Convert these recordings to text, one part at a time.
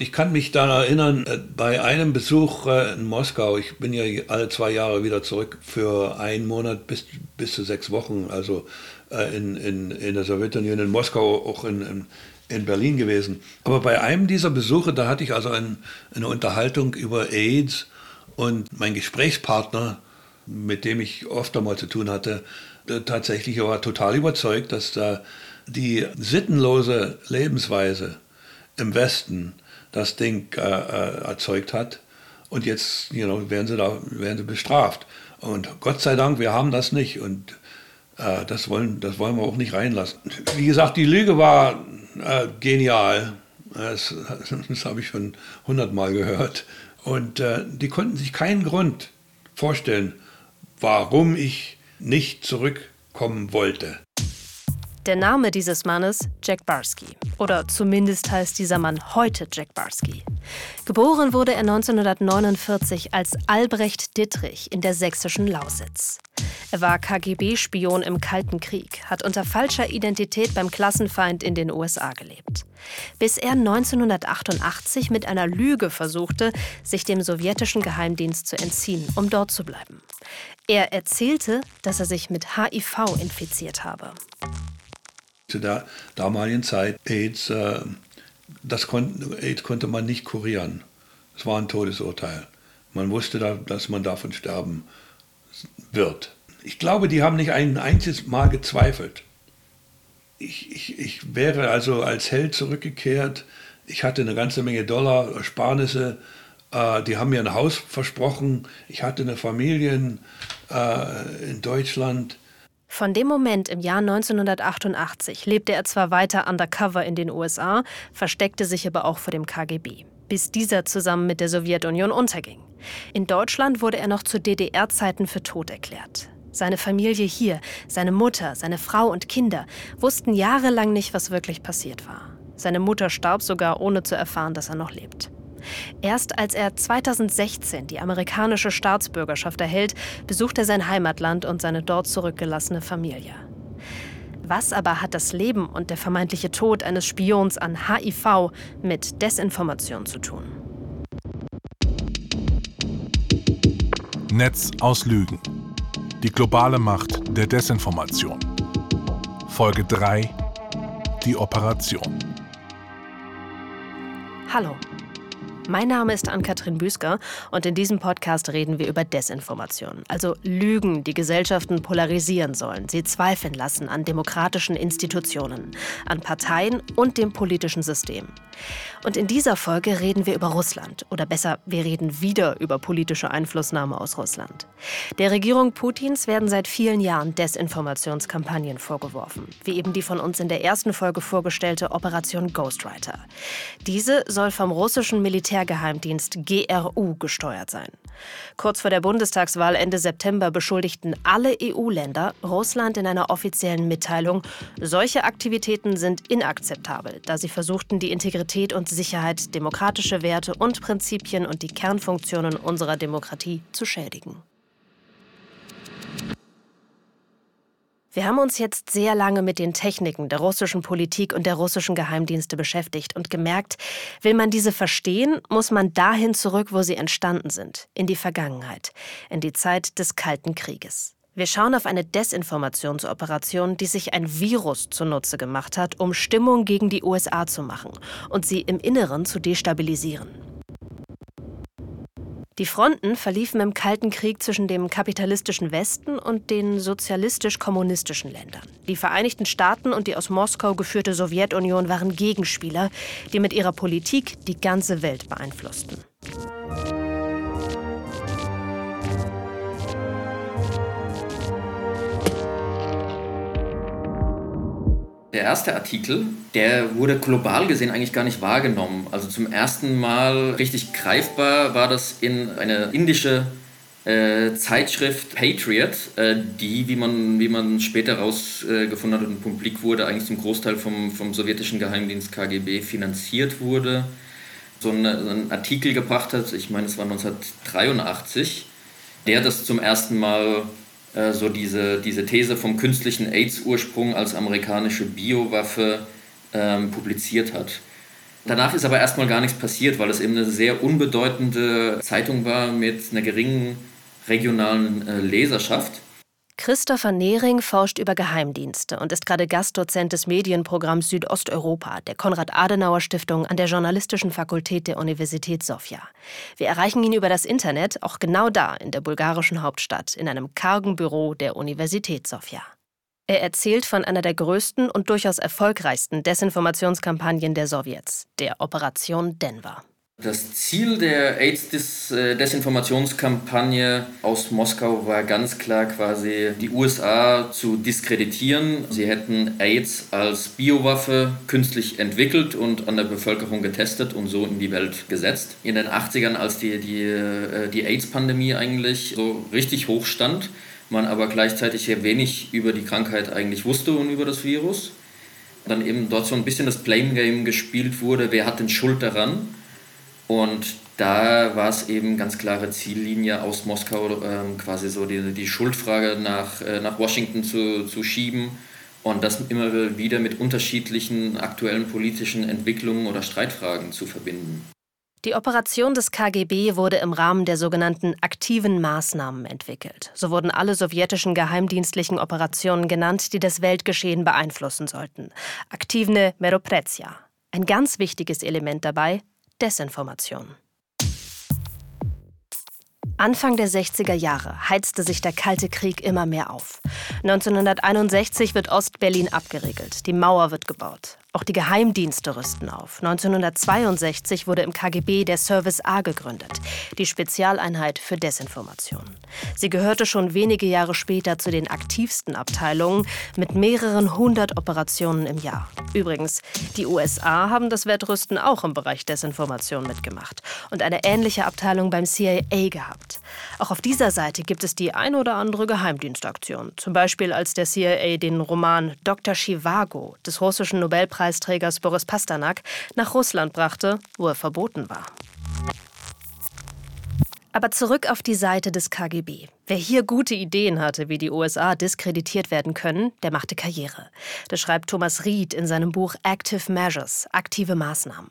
Ich kann mich daran erinnern, äh, bei einem Besuch äh, in Moskau, ich bin ja alle zwei Jahre wieder zurück für einen Monat bis, bis zu sechs Wochen, also äh, in, in, in der Sowjetunion, in Moskau, auch in, in, in Berlin gewesen. Aber bei einem dieser Besuche, da hatte ich also ein, eine Unterhaltung über AIDS und mein Gesprächspartner, mit dem ich oft einmal zu tun hatte, tatsächlich war total überzeugt, dass da die sittenlose Lebensweise im Westen das Ding äh, äh, erzeugt hat. Und jetzt you know, werden, sie da, werden sie bestraft. Und Gott sei Dank, wir haben das nicht. Und äh, das, wollen, das wollen wir auch nicht reinlassen. Wie gesagt, die Lüge war äh, genial. Das, das habe ich schon hundertmal gehört. Und äh, die konnten sich keinen Grund vorstellen, warum ich nicht zurückkommen wollte. Der Name dieses Mannes Jack Barsky. Oder zumindest heißt dieser Mann heute Jack Barsky. Geboren wurde er 1949 als Albrecht Dittrich in der sächsischen Lausitz. Er war KGB-Spion im Kalten Krieg, hat unter falscher Identität beim Klassenfeind in den USA gelebt. Bis er 1988 mit einer Lüge versuchte, sich dem sowjetischen Geheimdienst zu entziehen, um dort zu bleiben. Er erzählte, dass er sich mit HIV infiziert habe zu der damaligen Zeit AIDS, äh, das kon AIDS konnte man nicht kurieren. Es war ein Todesurteil. Man wusste, da, dass man davon sterben wird. Ich glaube, die haben nicht ein einziges Mal gezweifelt. Ich, ich, ich wäre also als Held zurückgekehrt. Ich hatte eine ganze Menge Dollar, Ersparnisse. Äh, die haben mir ein Haus versprochen. Ich hatte eine Familie äh, in Deutschland. Von dem Moment im Jahr 1988 lebte er zwar weiter undercover in den USA, versteckte sich aber auch vor dem KGB, bis dieser zusammen mit der Sowjetunion unterging. In Deutschland wurde er noch zu DDR-Zeiten für tot erklärt. Seine Familie hier, seine Mutter, seine Frau und Kinder wussten jahrelang nicht, was wirklich passiert war. Seine Mutter starb sogar, ohne zu erfahren, dass er noch lebt. Erst als er 2016 die amerikanische Staatsbürgerschaft erhält, besucht er sein Heimatland und seine dort zurückgelassene Familie. Was aber hat das Leben und der vermeintliche Tod eines Spions an HIV mit Desinformation zu tun? Netz aus Lügen. Die globale Macht der Desinformation. Folge 3. Die Operation. Hallo, mein Name ist Ann-Kathrin Büsker und in diesem Podcast reden wir über Desinformation, also Lügen, die Gesellschaften polarisieren sollen, sie zweifeln lassen an demokratischen Institutionen, an Parteien und dem politischen System. Und in dieser Folge reden wir über Russland. Oder besser, wir reden wieder über politische Einflussnahme aus Russland. Der Regierung Putins werden seit vielen Jahren Desinformationskampagnen vorgeworfen, wie eben die von uns in der ersten Folge vorgestellte Operation Ghostwriter. Diese soll vom russischen Militärgeheimdienst GRU gesteuert sein. Kurz vor der Bundestagswahl Ende September beschuldigten alle EU-Länder Russland in einer offiziellen Mitteilung, solche Aktivitäten sind inakzeptabel, da sie versuchten, die Integrität und Sicherheit, demokratische Werte und Prinzipien und die Kernfunktionen unserer Demokratie zu schädigen. Wir haben uns jetzt sehr lange mit den Techniken der russischen Politik und der russischen Geheimdienste beschäftigt und gemerkt, will man diese verstehen, muss man dahin zurück, wo sie entstanden sind, in die Vergangenheit, in die Zeit des Kalten Krieges. Wir schauen auf eine Desinformationsoperation, die sich ein Virus zunutze gemacht hat, um Stimmung gegen die USA zu machen und sie im Inneren zu destabilisieren. Die Fronten verliefen im Kalten Krieg zwischen dem kapitalistischen Westen und den sozialistisch-kommunistischen Ländern. Die Vereinigten Staaten und die aus Moskau geführte Sowjetunion waren Gegenspieler, die mit ihrer Politik die ganze Welt beeinflussten. Der erste Artikel, der wurde global gesehen eigentlich gar nicht wahrgenommen. Also zum ersten Mal richtig greifbar war das in einer indische äh, Zeitschrift Patriot, äh, die, wie man, wie man später herausgefunden hat und publik wurde, eigentlich zum Großteil vom, vom sowjetischen Geheimdienst KGB finanziert wurde. So einen, einen Artikel gebracht hat, ich meine, es war 1983, der das zum ersten Mal äh, so diese, diese These vom künstlichen AIDS-Ursprung als amerikanische Biowaffe ähm, publiziert hat. Danach ist aber erstmal gar nichts passiert, weil es eben eine sehr unbedeutende Zeitung war mit einer geringen regionalen äh, Leserschaft. Christopher Nehring forscht über Geheimdienste und ist gerade Gastdozent des Medienprogramms Südosteuropa der Konrad-Adenauer-Stiftung an der Journalistischen Fakultät der Universität Sofia. Wir erreichen ihn über das Internet, auch genau da in der bulgarischen Hauptstadt, in einem kargen Büro der Universität Sofia. Er erzählt von einer der größten und durchaus erfolgreichsten Desinformationskampagnen der Sowjets, der Operation Denver. Das Ziel der AIDS-Desinformationskampagne aus Moskau war ganz klar quasi die USA zu diskreditieren. Sie hätten AIDS als Biowaffe künstlich entwickelt und an der Bevölkerung getestet und so in die Welt gesetzt. In den 80ern, als die, die, äh, die AIDS-Pandemie eigentlich so richtig hoch stand, man aber gleichzeitig sehr wenig über die Krankheit eigentlich wusste und über das Virus. Dann eben dort so ein bisschen das Blame Game gespielt wurde, wer hat denn Schuld daran? Und da war es eben ganz klare Ziellinie aus Moskau, ähm, quasi so die, die Schuldfrage nach, äh, nach Washington zu, zu schieben und das immer wieder mit unterschiedlichen aktuellen politischen Entwicklungen oder Streitfragen zu verbinden. Die Operation des KGB wurde im Rahmen der sogenannten aktiven Maßnahmen entwickelt. So wurden alle sowjetischen geheimdienstlichen Operationen genannt, die das Weltgeschehen beeinflussen sollten. Aktivne Meroprezia. Ein ganz wichtiges Element dabei Desinformation. Anfang der 60er Jahre heizte sich der Kalte Krieg immer mehr auf. 1961 wird Ostberlin abgeriegelt, die Mauer wird gebaut. Auch die Geheimdienste rüsten auf. 1962 wurde im KGB der Service A gegründet, die Spezialeinheit für Desinformation. Sie gehörte schon wenige Jahre später zu den aktivsten Abteilungen mit mehreren hundert Operationen im Jahr. Übrigens, die USA haben das Wettrüsten auch im Bereich Desinformation mitgemacht und eine ähnliche Abteilung beim CIA gehabt. Auch auf dieser Seite gibt es die ein oder andere Geheimdienstaktion. Zum Beispiel als der CIA den Roman Dr. Chivago des russischen Nobelpreis Nobelpreisträgers Boris Pasternak nach Russland brachte, wo er verboten war. Aber zurück auf die Seite des KGB. Wer hier gute Ideen hatte, wie die USA diskreditiert werden können, der machte Karriere. Das schreibt Thomas Ried in seinem Buch Active Measures, aktive Maßnahmen.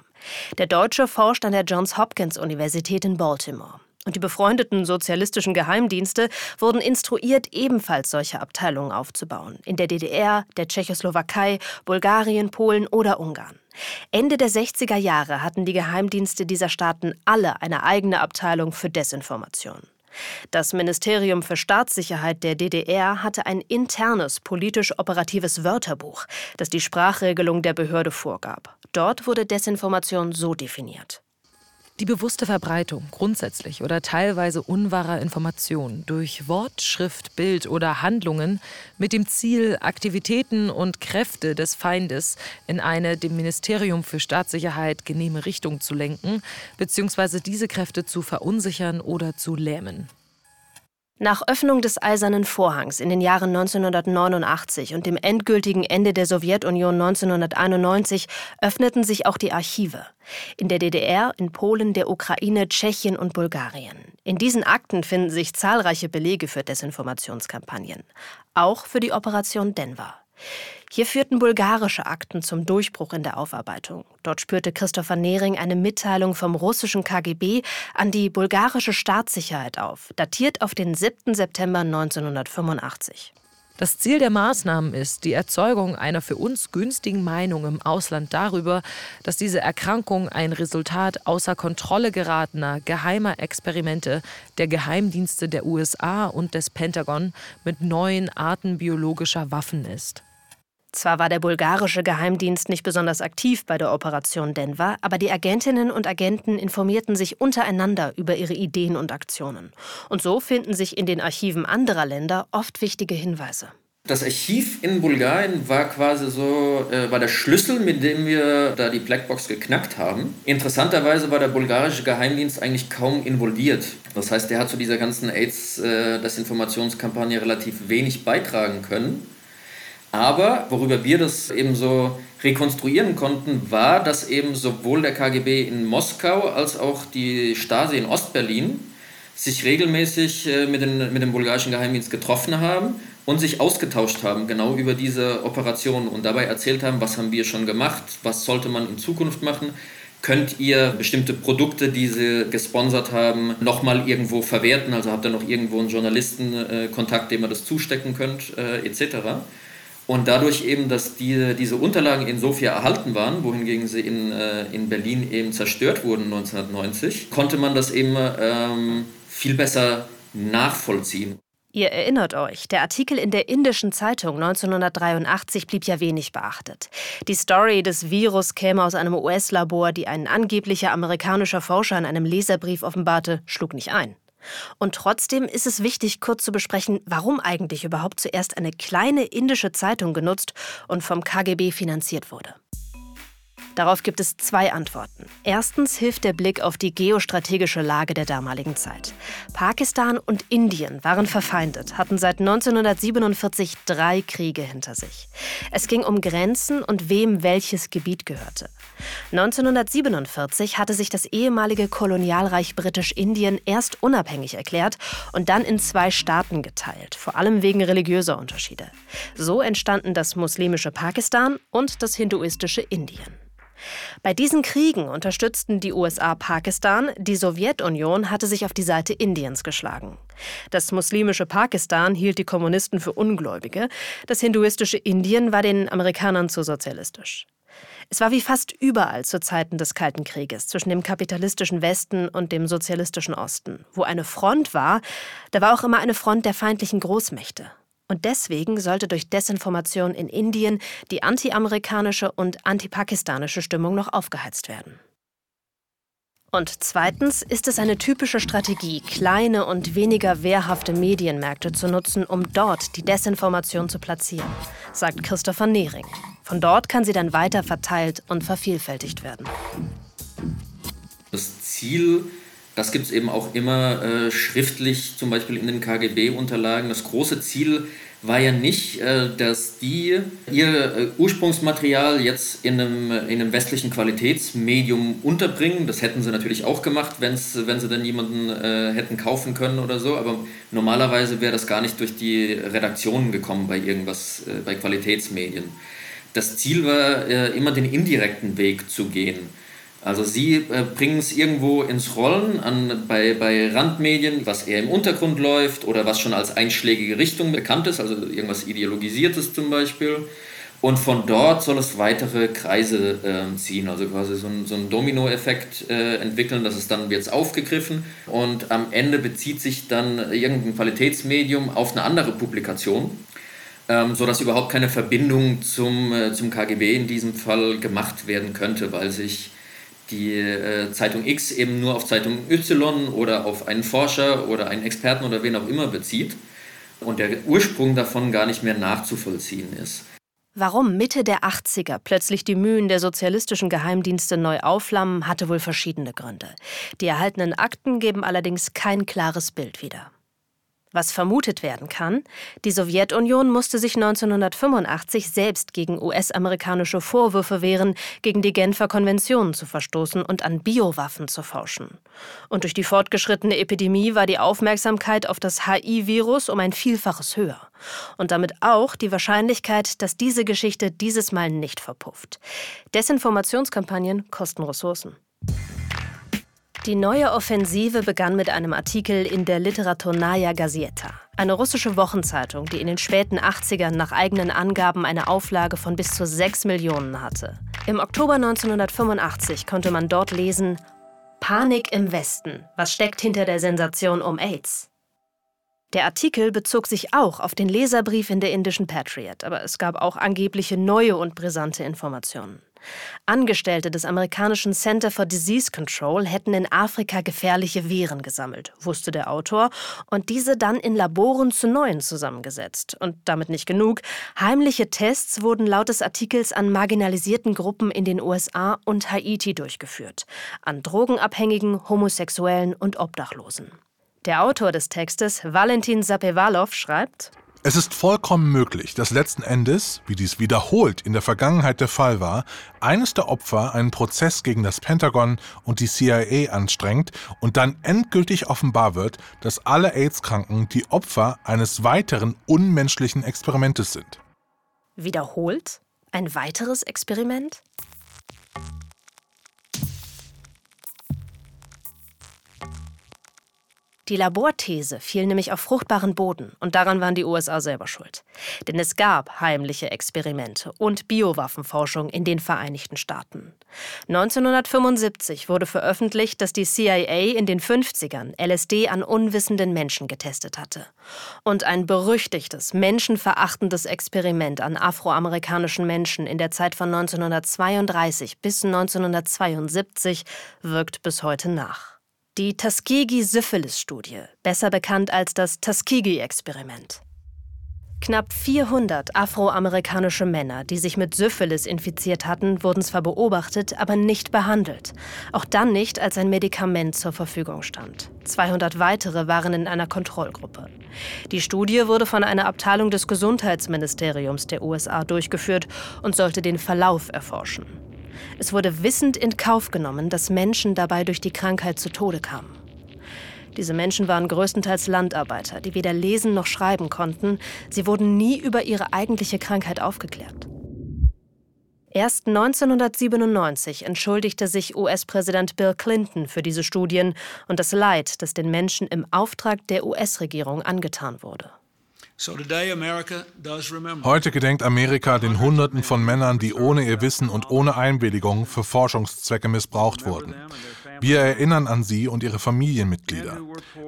Der Deutsche forscht an der Johns Hopkins Universität in Baltimore. Und die befreundeten sozialistischen Geheimdienste wurden instruiert, ebenfalls solche Abteilungen aufzubauen. In der DDR, der Tschechoslowakei, Bulgarien, Polen oder Ungarn. Ende der 60er Jahre hatten die Geheimdienste dieser Staaten alle eine eigene Abteilung für Desinformation. Das Ministerium für Staatssicherheit der DDR hatte ein internes politisch-operatives Wörterbuch, das die Sprachregelung der Behörde vorgab. Dort wurde Desinformation so definiert. Die bewusste Verbreitung grundsätzlich oder teilweise unwahrer Informationen durch Wort, Schrift, Bild oder Handlungen mit dem Ziel, Aktivitäten und Kräfte des Feindes in eine dem Ministerium für Staatssicherheit genehme Richtung zu lenken, bzw. diese Kräfte zu verunsichern oder zu lähmen. Nach Öffnung des Eisernen Vorhangs in den Jahren 1989 und dem endgültigen Ende der Sowjetunion 1991 öffneten sich auch die Archive. In der DDR, in Polen, der Ukraine, Tschechien und Bulgarien. In diesen Akten finden sich zahlreiche Belege für Desinformationskampagnen. Auch für die Operation Denver. Hier führten bulgarische Akten zum Durchbruch in der Aufarbeitung. Dort spürte Christopher Nehring eine Mitteilung vom russischen KGB an die bulgarische Staatssicherheit auf, datiert auf den 7. September 1985. Das Ziel der Maßnahmen ist die Erzeugung einer für uns günstigen Meinung im Ausland darüber, dass diese Erkrankung ein Resultat außer Kontrolle geratener geheimer Experimente der Geheimdienste der USA und des Pentagon mit neuen Arten biologischer Waffen ist. Zwar war der bulgarische Geheimdienst nicht besonders aktiv bei der Operation Denver, aber die Agentinnen und Agenten informierten sich untereinander über ihre Ideen und Aktionen. Und so finden sich in den Archiven anderer Länder oft wichtige Hinweise. Das Archiv in Bulgarien war quasi so, äh, war der Schlüssel, mit dem wir da die Blackbox geknackt haben. Interessanterweise war der bulgarische Geheimdienst eigentlich kaum involviert. Das heißt, der hat zu dieser ganzen AIDS-Desinformationskampagne äh, relativ wenig beitragen können. Aber worüber wir das eben so rekonstruieren konnten, war, dass eben sowohl der KGB in Moskau als auch die Stasi in Ostberlin sich regelmäßig äh, mit, den, mit dem bulgarischen Geheimdienst getroffen haben und sich ausgetauscht haben, genau über diese Operation und dabei erzählt haben, was haben wir schon gemacht, was sollte man in Zukunft machen, könnt ihr bestimmte Produkte, die sie gesponsert haben, nochmal irgendwo verwerten. Also habt ihr noch irgendwo einen Journalistenkontakt, dem ihr das zustecken könnt, äh, etc. Und dadurch eben, dass die, diese Unterlagen in Sofia erhalten waren, wohingegen sie in, äh, in Berlin eben zerstört wurden 1990, konnte man das eben ähm, viel besser nachvollziehen. Ihr erinnert euch, der Artikel in der indischen Zeitung 1983 blieb ja wenig beachtet. Die Story des Virus käme aus einem US-Labor, die ein angeblicher amerikanischer Forscher in einem Leserbrief offenbarte, schlug nicht ein. Und trotzdem ist es wichtig, kurz zu besprechen, warum eigentlich überhaupt zuerst eine kleine indische Zeitung genutzt und vom KGB finanziert wurde. Darauf gibt es zwei Antworten. Erstens hilft der Blick auf die geostrategische Lage der damaligen Zeit. Pakistan und Indien waren verfeindet, hatten seit 1947 drei Kriege hinter sich. Es ging um Grenzen und wem welches Gebiet gehörte. 1947 hatte sich das ehemalige Kolonialreich Britisch-Indien erst unabhängig erklärt und dann in zwei Staaten geteilt, vor allem wegen religiöser Unterschiede. So entstanden das muslimische Pakistan und das hinduistische Indien. Bei diesen Kriegen unterstützten die USA Pakistan, die Sowjetunion hatte sich auf die Seite Indiens geschlagen. Das muslimische Pakistan hielt die Kommunisten für Ungläubige, das hinduistische Indien war den Amerikanern zu sozialistisch. Es war wie fast überall zu Zeiten des Kalten Krieges zwischen dem kapitalistischen Westen und dem sozialistischen Osten. Wo eine Front war, da war auch immer eine Front der feindlichen Großmächte. Und deswegen sollte durch Desinformation in Indien die anti-amerikanische und anti-pakistanische Stimmung noch aufgeheizt werden. Und zweitens ist es eine typische Strategie, kleine und weniger wehrhafte Medienmärkte zu nutzen, um dort die Desinformation zu platzieren, sagt Christopher Nehring. Von dort kann sie dann weiter verteilt und vervielfältigt werden. Das Ziel das gibt es eben auch immer äh, schriftlich, zum Beispiel in den KGB-Unterlagen. Das große Ziel war ja nicht, äh, dass die ihr äh, Ursprungsmaterial jetzt in einem, in einem westlichen Qualitätsmedium unterbringen. Das hätten sie natürlich auch gemacht, wenn's, wenn sie dann jemanden äh, hätten kaufen können oder so. Aber normalerweise wäre das gar nicht durch die Redaktionen gekommen bei irgendwas, äh, bei Qualitätsmedien. Das Ziel war äh, immer den indirekten Weg zu gehen. Also sie äh, bringen es irgendwo ins Rollen an, bei, bei Randmedien, was eher im Untergrund läuft oder was schon als einschlägige Richtung bekannt ist, also irgendwas Ideologisiertes zum Beispiel. Und von dort soll es weitere Kreise äh, ziehen, also quasi so ein, so ein Dominoeffekt äh, entwickeln, dass es dann wird aufgegriffen und am Ende bezieht sich dann irgendein Qualitätsmedium auf eine andere Publikation, ähm, sodass überhaupt keine Verbindung zum, äh, zum KGB in diesem Fall gemacht werden könnte, weil sich die äh, Zeitung X eben nur auf Zeitung Y oder auf einen Forscher oder einen Experten oder wen auch immer bezieht und der Ursprung davon gar nicht mehr nachzuvollziehen ist. Warum Mitte der 80er plötzlich die Mühen der sozialistischen Geheimdienste neu aufflammen, hatte wohl verschiedene Gründe. Die erhaltenen Akten geben allerdings kein klares Bild wieder. Was vermutet werden kann, die Sowjetunion musste sich 1985 selbst gegen US-amerikanische Vorwürfe wehren, gegen die Genfer Konventionen zu verstoßen und an Biowaffen zu forschen. Und durch die fortgeschrittene Epidemie war die Aufmerksamkeit auf das HI-Virus um ein Vielfaches höher. Und damit auch die Wahrscheinlichkeit, dass diese Geschichte dieses Mal nicht verpufft. Desinformationskampagnen kosten Ressourcen. Die neue Offensive begann mit einem Artikel in der Literaturnaya Gazeta, eine russische Wochenzeitung, die in den späten 80ern nach eigenen Angaben eine Auflage von bis zu 6 Millionen hatte. Im Oktober 1985 konnte man dort lesen Panik im Westen. Was steckt hinter der Sensation um AIDS? Der Artikel bezog sich auch auf den Leserbrief in der indischen Patriot, aber es gab auch angebliche neue und brisante Informationen. Angestellte des amerikanischen Center for Disease Control hätten in Afrika gefährliche Viren gesammelt, wusste der Autor, und diese dann in Laboren zu neuen zusammengesetzt. Und damit nicht genug. Heimliche Tests wurden laut des Artikels an marginalisierten Gruppen in den USA und Haiti durchgeführt. An Drogenabhängigen, Homosexuellen und Obdachlosen. Der Autor des Textes, Valentin Sapewalow, schreibt, es ist vollkommen möglich, dass letzten Endes, wie dies wiederholt in der Vergangenheit der Fall war, eines der Opfer einen Prozess gegen das Pentagon und die CIA anstrengt und dann endgültig offenbar wird, dass alle AIDS-Kranken die Opfer eines weiteren unmenschlichen Experimentes sind. Wiederholt? Ein weiteres Experiment? Die Laborthese fiel nämlich auf fruchtbaren Boden und daran waren die USA selber schuld. Denn es gab heimliche Experimente und Biowaffenforschung in den Vereinigten Staaten. 1975 wurde veröffentlicht, dass die CIA in den 50ern LSD an unwissenden Menschen getestet hatte. Und ein berüchtigtes, menschenverachtendes Experiment an afroamerikanischen Menschen in der Zeit von 1932 bis 1972 wirkt bis heute nach. Die Tuskegee-Syphilis-Studie, besser bekannt als das Tuskegee-Experiment. Knapp 400 afroamerikanische Männer, die sich mit Syphilis infiziert hatten, wurden zwar beobachtet, aber nicht behandelt. Auch dann nicht, als ein Medikament zur Verfügung stand. 200 weitere waren in einer Kontrollgruppe. Die Studie wurde von einer Abteilung des Gesundheitsministeriums der USA durchgeführt und sollte den Verlauf erforschen. Es wurde wissend in Kauf genommen, dass Menschen dabei durch die Krankheit zu Tode kamen. Diese Menschen waren größtenteils Landarbeiter, die weder lesen noch schreiben konnten. Sie wurden nie über ihre eigentliche Krankheit aufgeklärt. Erst 1997 entschuldigte sich US-Präsident Bill Clinton für diese Studien und das Leid, das den Menschen im Auftrag der US-Regierung angetan wurde. Heute gedenkt Amerika den Hunderten von Männern, die ohne ihr Wissen und ohne Einwilligung für Forschungszwecke missbraucht wurden. Wir erinnern an sie und ihre Familienmitglieder.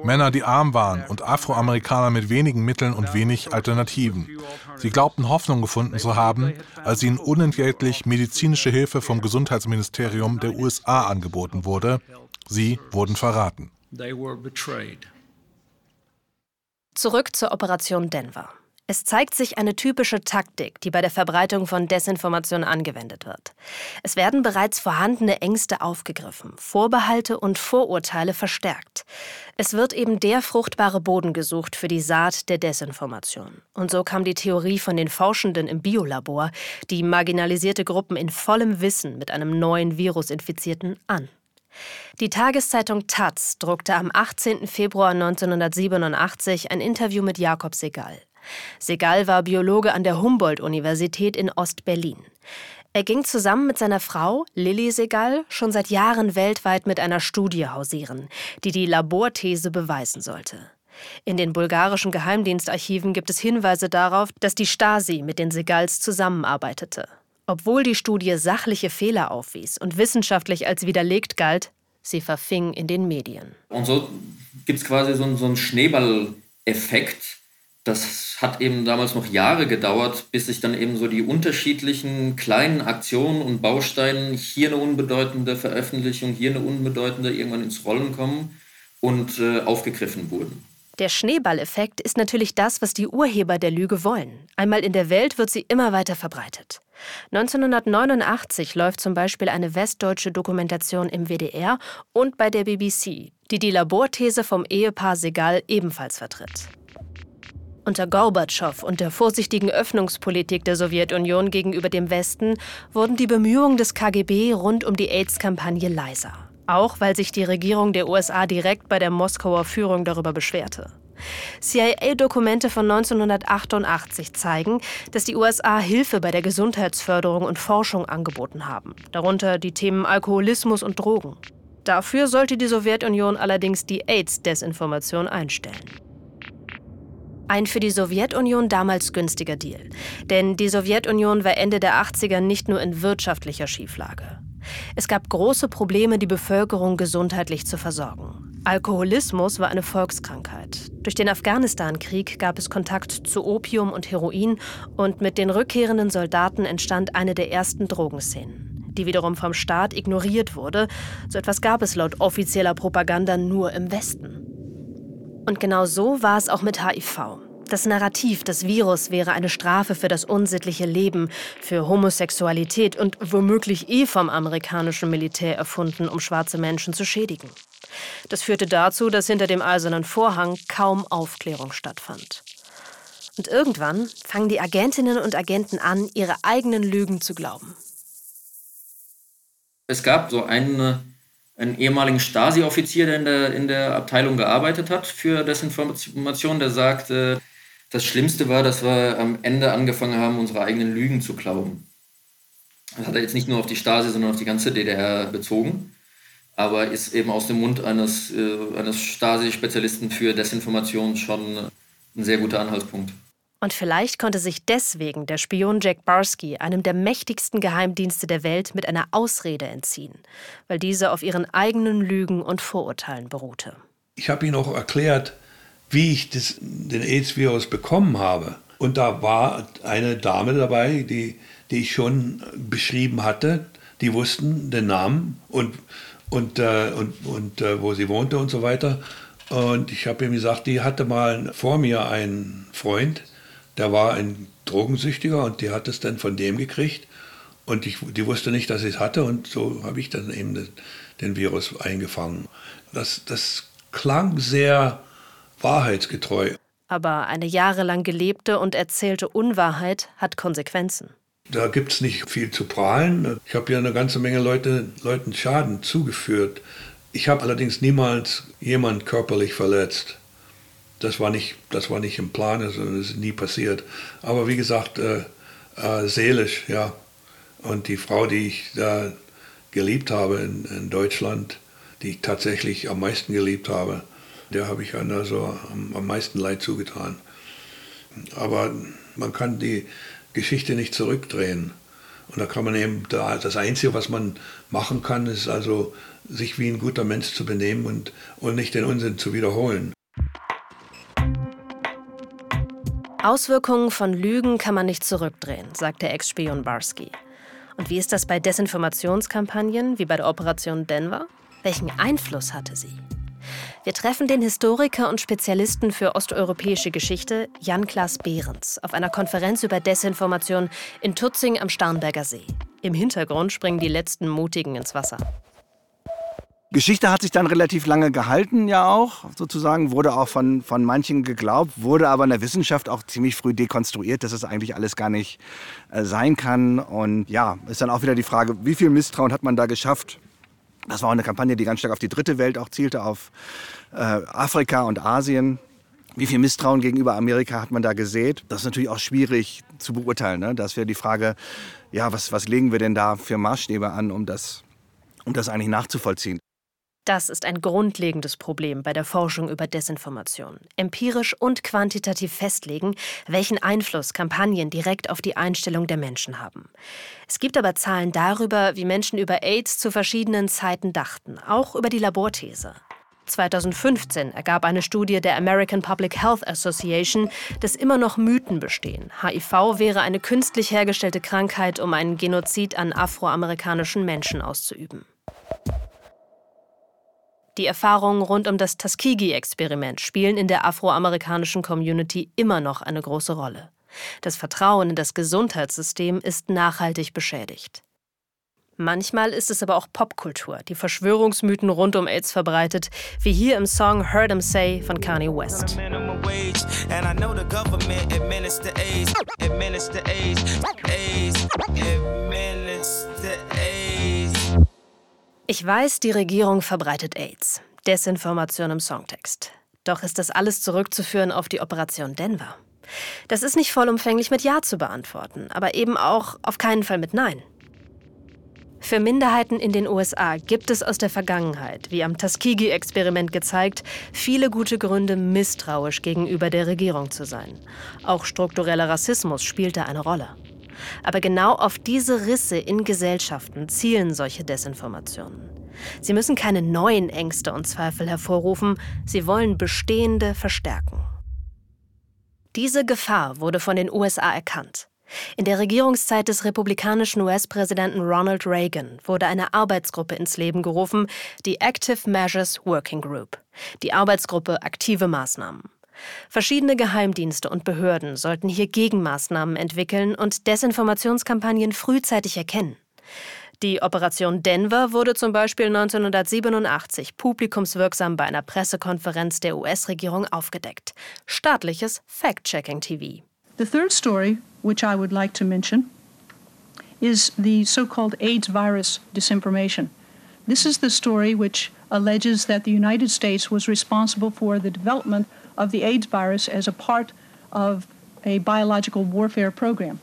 Männer, die arm waren und Afroamerikaner mit wenigen Mitteln und wenig Alternativen. Sie glaubten Hoffnung gefunden zu haben, als ihnen unentgeltlich medizinische Hilfe vom Gesundheitsministerium der USA angeboten wurde. Sie wurden verraten. Zurück zur Operation Denver. Es zeigt sich eine typische Taktik, die bei der Verbreitung von Desinformation angewendet wird. Es werden bereits vorhandene Ängste aufgegriffen, Vorbehalte und Vorurteile verstärkt. Es wird eben der fruchtbare Boden gesucht für die Saat der Desinformation. Und so kam die Theorie von den Forschenden im Biolabor, die marginalisierte Gruppen in vollem Wissen mit einem neuen Virus infizierten, an. Die Tageszeitung Taz druckte am 18. Februar 1987 ein Interview mit Jakob Segal. Segal war Biologe an der Humboldt-Universität in Ost-Berlin. Er ging zusammen mit seiner Frau, Lilly Segal, schon seit Jahren weltweit mit einer Studie hausieren, die die Laborthese beweisen sollte. In den bulgarischen Geheimdienstarchiven gibt es Hinweise darauf, dass die Stasi mit den Segals zusammenarbeitete. Obwohl die Studie sachliche Fehler aufwies und wissenschaftlich als widerlegt galt, sie verfing in den Medien. Und so gibt es quasi so, so einen Schneeballeffekt. Das hat eben damals noch Jahre gedauert, bis sich dann eben so die unterschiedlichen kleinen Aktionen und Bausteine, hier eine unbedeutende Veröffentlichung, hier eine unbedeutende, irgendwann ins Rollen kommen und äh, aufgegriffen wurden. Der Schneeballeffekt ist natürlich das, was die Urheber der Lüge wollen. Einmal in der Welt wird sie immer weiter verbreitet. 1989 läuft zum Beispiel eine westdeutsche Dokumentation im WDR und bei der BBC, die die Laborthese vom Ehepaar Segal ebenfalls vertritt. Unter Gorbatschow und der vorsichtigen Öffnungspolitik der Sowjetunion gegenüber dem Westen wurden die Bemühungen des KGB rund um die AIDS-Kampagne leiser. Auch weil sich die Regierung der USA direkt bei der Moskauer Führung darüber beschwerte. CIA-Dokumente von 1988 zeigen, dass die USA Hilfe bei der Gesundheitsförderung und Forschung angeboten haben, darunter die Themen Alkoholismus und Drogen. Dafür sollte die Sowjetunion allerdings die AIDS-Desinformation einstellen. Ein für die Sowjetunion damals günstiger Deal. Denn die Sowjetunion war Ende der 80er nicht nur in wirtschaftlicher Schieflage. Es gab große Probleme, die Bevölkerung gesundheitlich zu versorgen. Alkoholismus war eine Volkskrankheit. Durch den Afghanistan-Krieg gab es Kontakt zu Opium und Heroin und mit den rückkehrenden Soldaten entstand eine der ersten Drogenszenen, die wiederum vom Staat ignoriert wurde. So etwas gab es laut offizieller Propaganda nur im Westen. Und genau so war es auch mit HIV. Das Narrativ, das Virus wäre eine Strafe für das unsittliche Leben, für Homosexualität und womöglich eh vom amerikanischen Militär erfunden, um schwarze Menschen zu schädigen. Das führte dazu, dass hinter dem eisernen Vorhang kaum Aufklärung stattfand. Und irgendwann fangen die Agentinnen und Agenten an, ihre eigenen Lügen zu glauben. Es gab so einen, einen ehemaligen Stasi-Offizier, der in, der in der Abteilung gearbeitet hat für Desinformation, der sagte, das Schlimmste war, dass wir am Ende angefangen haben, unsere eigenen Lügen zu glauben. Das hat er jetzt nicht nur auf die Stasi, sondern auf die ganze DDR bezogen. aber ist eben aus dem Mund eines, äh, eines Stasi-Spezialisten für Desinformation schon ein sehr guter Anhaltspunkt. Und vielleicht konnte sich deswegen der Spion Jack Barsky einem der mächtigsten Geheimdienste der Welt mit einer Ausrede entziehen, weil diese auf ihren eigenen Lügen und Vorurteilen beruhte. Ich habe ihm auch erklärt, wie ich das, den AIDS-Virus bekommen habe. Und da war eine Dame dabei, die, die ich schon beschrieben hatte. Die wussten den Namen und, und, äh, und, und äh, wo sie wohnte und so weiter. Und ich habe ihm gesagt, die hatte mal vor mir einen Freund, der war ein Drogensüchtiger und die hat es dann von dem gekriegt. Und ich, die wusste nicht, dass ich es hatte und so habe ich dann eben den, den Virus eingefangen. Das, das klang sehr wahrheitsgetreu. Aber eine jahrelang gelebte und erzählte Unwahrheit hat Konsequenzen. Da gibt es nicht viel zu prahlen. Ich habe ja eine ganze Menge Leute, Leuten Schaden zugeführt. Ich habe allerdings niemals jemand körperlich verletzt. Das war nicht, das war nicht im Plan, also das ist nie passiert. Aber wie gesagt, äh, äh, seelisch, ja. Und die Frau, die ich da geliebt habe in, in Deutschland, die ich tatsächlich am meisten geliebt habe, der habe ich also am, meisten Leid zugetan. Aber man kann die Geschichte nicht zurückdrehen. Und da kann man eben, das Einzige, was man machen kann, ist also, sich wie ein guter Mensch zu benehmen und, und nicht den Unsinn zu wiederholen. Auswirkungen von Lügen kann man nicht zurückdrehen, sagt der Ex-Spion Barsky. Und wie ist das bei Desinformationskampagnen wie bei der Operation Denver? Welchen Einfluss hatte sie? Wir treffen den Historiker und Spezialisten für osteuropäische Geschichte Jan-Klaas Behrens auf einer Konferenz über Desinformation in Tutzing am Starnberger See. Im Hintergrund springen die letzten Mutigen ins Wasser. Geschichte hat sich dann relativ lange gehalten, ja auch, sozusagen, wurde auch von, von manchen geglaubt, wurde aber in der Wissenschaft auch ziemlich früh dekonstruiert, dass es eigentlich alles gar nicht äh, sein kann. Und ja, ist dann auch wieder die Frage, wie viel Misstrauen hat man da geschafft? Das war auch eine Kampagne, die ganz stark auf die dritte Welt auch zielte, auf äh, Afrika und Asien. Wie viel Misstrauen gegenüber Amerika hat man da gesät? Das ist natürlich auch schwierig zu beurteilen. Ne? Das wäre die Frage, ja, was, was legen wir denn da für Maßstäbe an, um das, um das eigentlich nachzuvollziehen? Das ist ein grundlegendes Problem bei der Forschung über Desinformation. Empirisch und quantitativ festlegen, welchen Einfluss Kampagnen direkt auf die Einstellung der Menschen haben. Es gibt aber Zahlen darüber, wie Menschen über AIDS zu verschiedenen Zeiten dachten, auch über die Laborthese. 2015 ergab eine Studie der American Public Health Association, dass immer noch Mythen bestehen. HIV wäre eine künstlich hergestellte Krankheit, um einen Genozid an afroamerikanischen Menschen auszuüben. Die Erfahrungen rund um das Tuskegee-Experiment spielen in der afroamerikanischen Community immer noch eine große Rolle. Das Vertrauen in das Gesundheitssystem ist nachhaltig beschädigt. Manchmal ist es aber auch Popkultur, die Verschwörungsmythen rund um AIDS verbreitet, wie hier im Song Heard 'em Say von Kanye West. Ich weiß, die Regierung verbreitet AIDS. Desinformation im Songtext. Doch ist das alles zurückzuführen auf die Operation Denver? Das ist nicht vollumfänglich mit Ja zu beantworten, aber eben auch auf keinen Fall mit Nein. Für Minderheiten in den USA gibt es aus der Vergangenheit, wie am Tuskegee-Experiment gezeigt, viele gute Gründe, misstrauisch gegenüber der Regierung zu sein. Auch struktureller Rassismus spielte eine Rolle. Aber genau auf diese Risse in Gesellschaften zielen solche Desinformationen. Sie müssen keine neuen Ängste und Zweifel hervorrufen, sie wollen bestehende verstärken. Diese Gefahr wurde von den USA erkannt. In der Regierungszeit des republikanischen US-Präsidenten Ronald Reagan wurde eine Arbeitsgruppe ins Leben gerufen, die Active Measures Working Group, die Arbeitsgruppe Aktive Maßnahmen. Verschiedene Geheimdienste und Behörden sollten hier Gegenmaßnahmen entwickeln und Desinformationskampagnen frühzeitig erkennen. Die Operation Denver wurde zum Beispiel 1987 publikumswirksam bei einer Pressekonferenz der US-Regierung aufgedeckt. Staatliches Fact-Checking-TV. The third story, which I would like to mention, is the so-called AIDS virus disinformation. This is the story which alleges that the United States was responsible for the development of the AIDS virus as a part of a biological warfare program.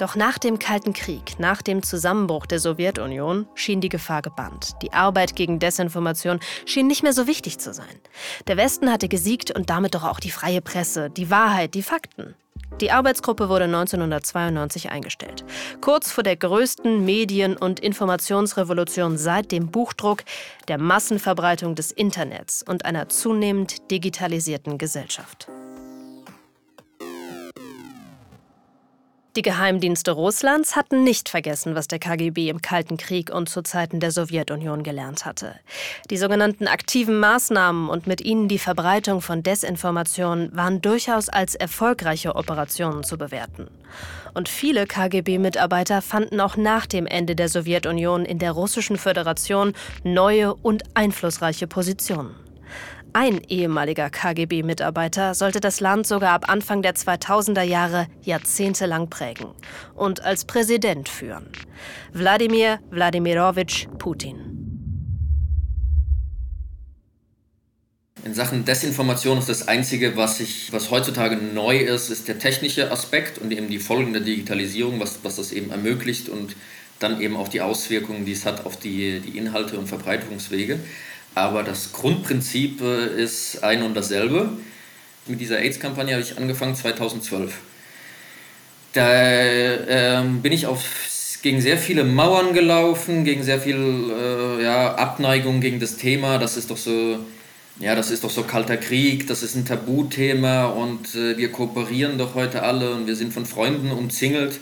Doch nach dem Kalten Krieg, nach dem Zusammenbruch der Sowjetunion, schien die Gefahr gebannt. Die Arbeit gegen Desinformation schien nicht mehr so wichtig zu sein. Der Westen hatte gesiegt und damit doch auch die freie Presse, die Wahrheit, die Fakten. Die Arbeitsgruppe wurde 1992 eingestellt. Kurz vor der größten Medien- und Informationsrevolution seit dem Buchdruck, der Massenverbreitung des Internets und einer zunehmend digitalisierten Gesellschaft. Die Geheimdienste Russlands hatten nicht vergessen, was der KGB im Kalten Krieg und zu Zeiten der Sowjetunion gelernt hatte. Die sogenannten aktiven Maßnahmen und mit ihnen die Verbreitung von Desinformation waren durchaus als erfolgreiche Operationen zu bewerten. Und viele KGB-Mitarbeiter fanden auch nach dem Ende der Sowjetunion in der Russischen Föderation neue und einflussreiche Positionen. Ein ehemaliger KGB-Mitarbeiter sollte das Land sogar ab Anfang der 2000er Jahre jahrzehntelang prägen und als Präsident führen. Wladimir Wladimirowitsch Putin. In Sachen Desinformation ist das Einzige, was, ich, was heutzutage neu ist, ist der technische Aspekt und eben die Folgen der Digitalisierung, was, was das eben ermöglicht und dann eben auch die Auswirkungen, die es hat auf die, die Inhalte und Verbreitungswege. Aber das Grundprinzip äh, ist ein und dasselbe. Mit dieser AIDS-Kampagne habe ich angefangen 2012. Da äh, bin ich auf, gegen sehr viele Mauern gelaufen, gegen sehr viel äh, ja, Abneigung gegen das Thema. Das ist doch so, ja, das ist doch so kalter Krieg, das ist ein Tabuthema und äh, wir kooperieren doch heute alle und wir sind von Freunden umzingelt.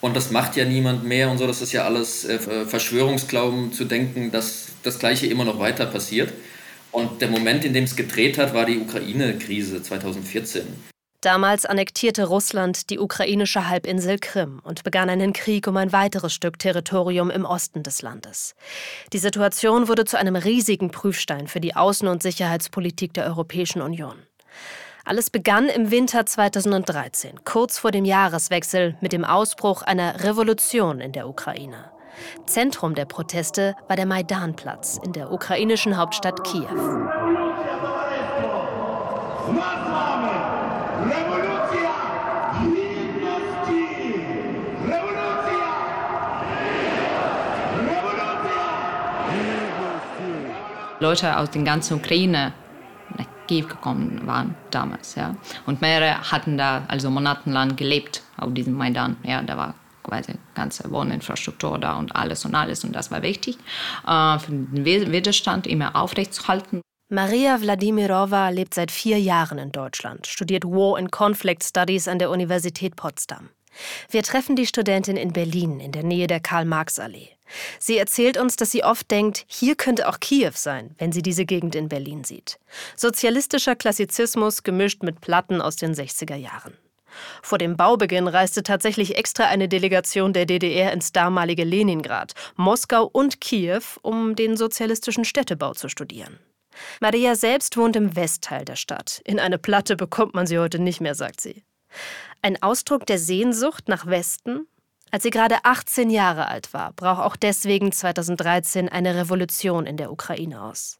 Und das macht ja niemand mehr und so. Das ist ja alles äh, Verschwörungsglauben zu denken, dass das Gleiche immer noch weiter passiert. Und der Moment, in dem es gedreht hat, war die Ukraine-Krise 2014. Damals annektierte Russland die ukrainische Halbinsel Krim und begann einen Krieg um ein weiteres Stück Territorium im Osten des Landes. Die Situation wurde zu einem riesigen Prüfstein für die Außen- und Sicherheitspolitik der Europäischen Union. Alles begann im Winter 2013, kurz vor dem Jahreswechsel, mit dem Ausbruch einer Revolution in der Ukraine. Zentrum der Proteste war der Maidanplatz in der ukrainischen Hauptstadt Kiew. Leute aus der ganzen Ukraine Kiew gekommen waren damals. Ja. Und mehrere hatten da also monatelang gelebt auf diesem Maidan. Ja, da war quasi ganze Wohninfrastruktur da und alles und alles. Und das war wichtig, äh, für den Widerstand immer aufrechtzuerhalten. Maria Wladimirova lebt seit vier Jahren in Deutschland, studiert War and Conflict Studies an der Universität Potsdam. Wir treffen die Studentin in Berlin in der Nähe der Karl-Marx-Allee. Sie erzählt uns, dass sie oft denkt, hier könnte auch Kiew sein, wenn sie diese Gegend in Berlin sieht. Sozialistischer Klassizismus gemischt mit Platten aus den 60er Jahren. Vor dem Baubeginn reiste tatsächlich extra eine Delegation der DDR ins damalige Leningrad, Moskau und Kiew, um den sozialistischen Städtebau zu studieren. Maria selbst wohnt im Westteil der Stadt. In eine Platte bekommt man sie heute nicht mehr, sagt sie. Ein Ausdruck der Sehnsucht nach Westen als sie gerade 18 Jahre alt war, brach auch deswegen 2013 eine Revolution in der Ukraine aus.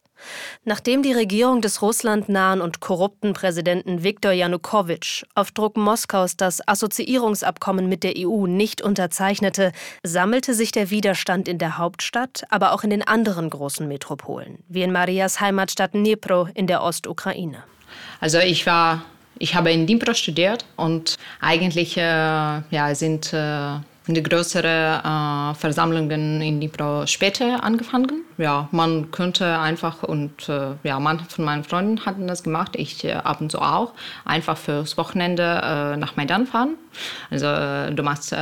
Nachdem die Regierung des russlandnahen und korrupten Präsidenten Viktor Janukowitsch auf Druck Moskaus das Assoziierungsabkommen mit der EU nicht unterzeichnete, sammelte sich der Widerstand in der Hauptstadt, aber auch in den anderen großen Metropolen, wie in Marias Heimatstadt Dnipro in der Ostukraine. Also ich war, ich habe in Dnipro studiert und eigentlich äh, ja, sind äh, die größeren äh, Versammlungen in Dnipro später angefangen. Ja, man könnte einfach und äh, ja, manche von meinen Freunden hatten das gemacht, ich äh, ab und zu auch, einfach fürs Wochenende äh, nach Maidan fahren. Also äh, du machst äh,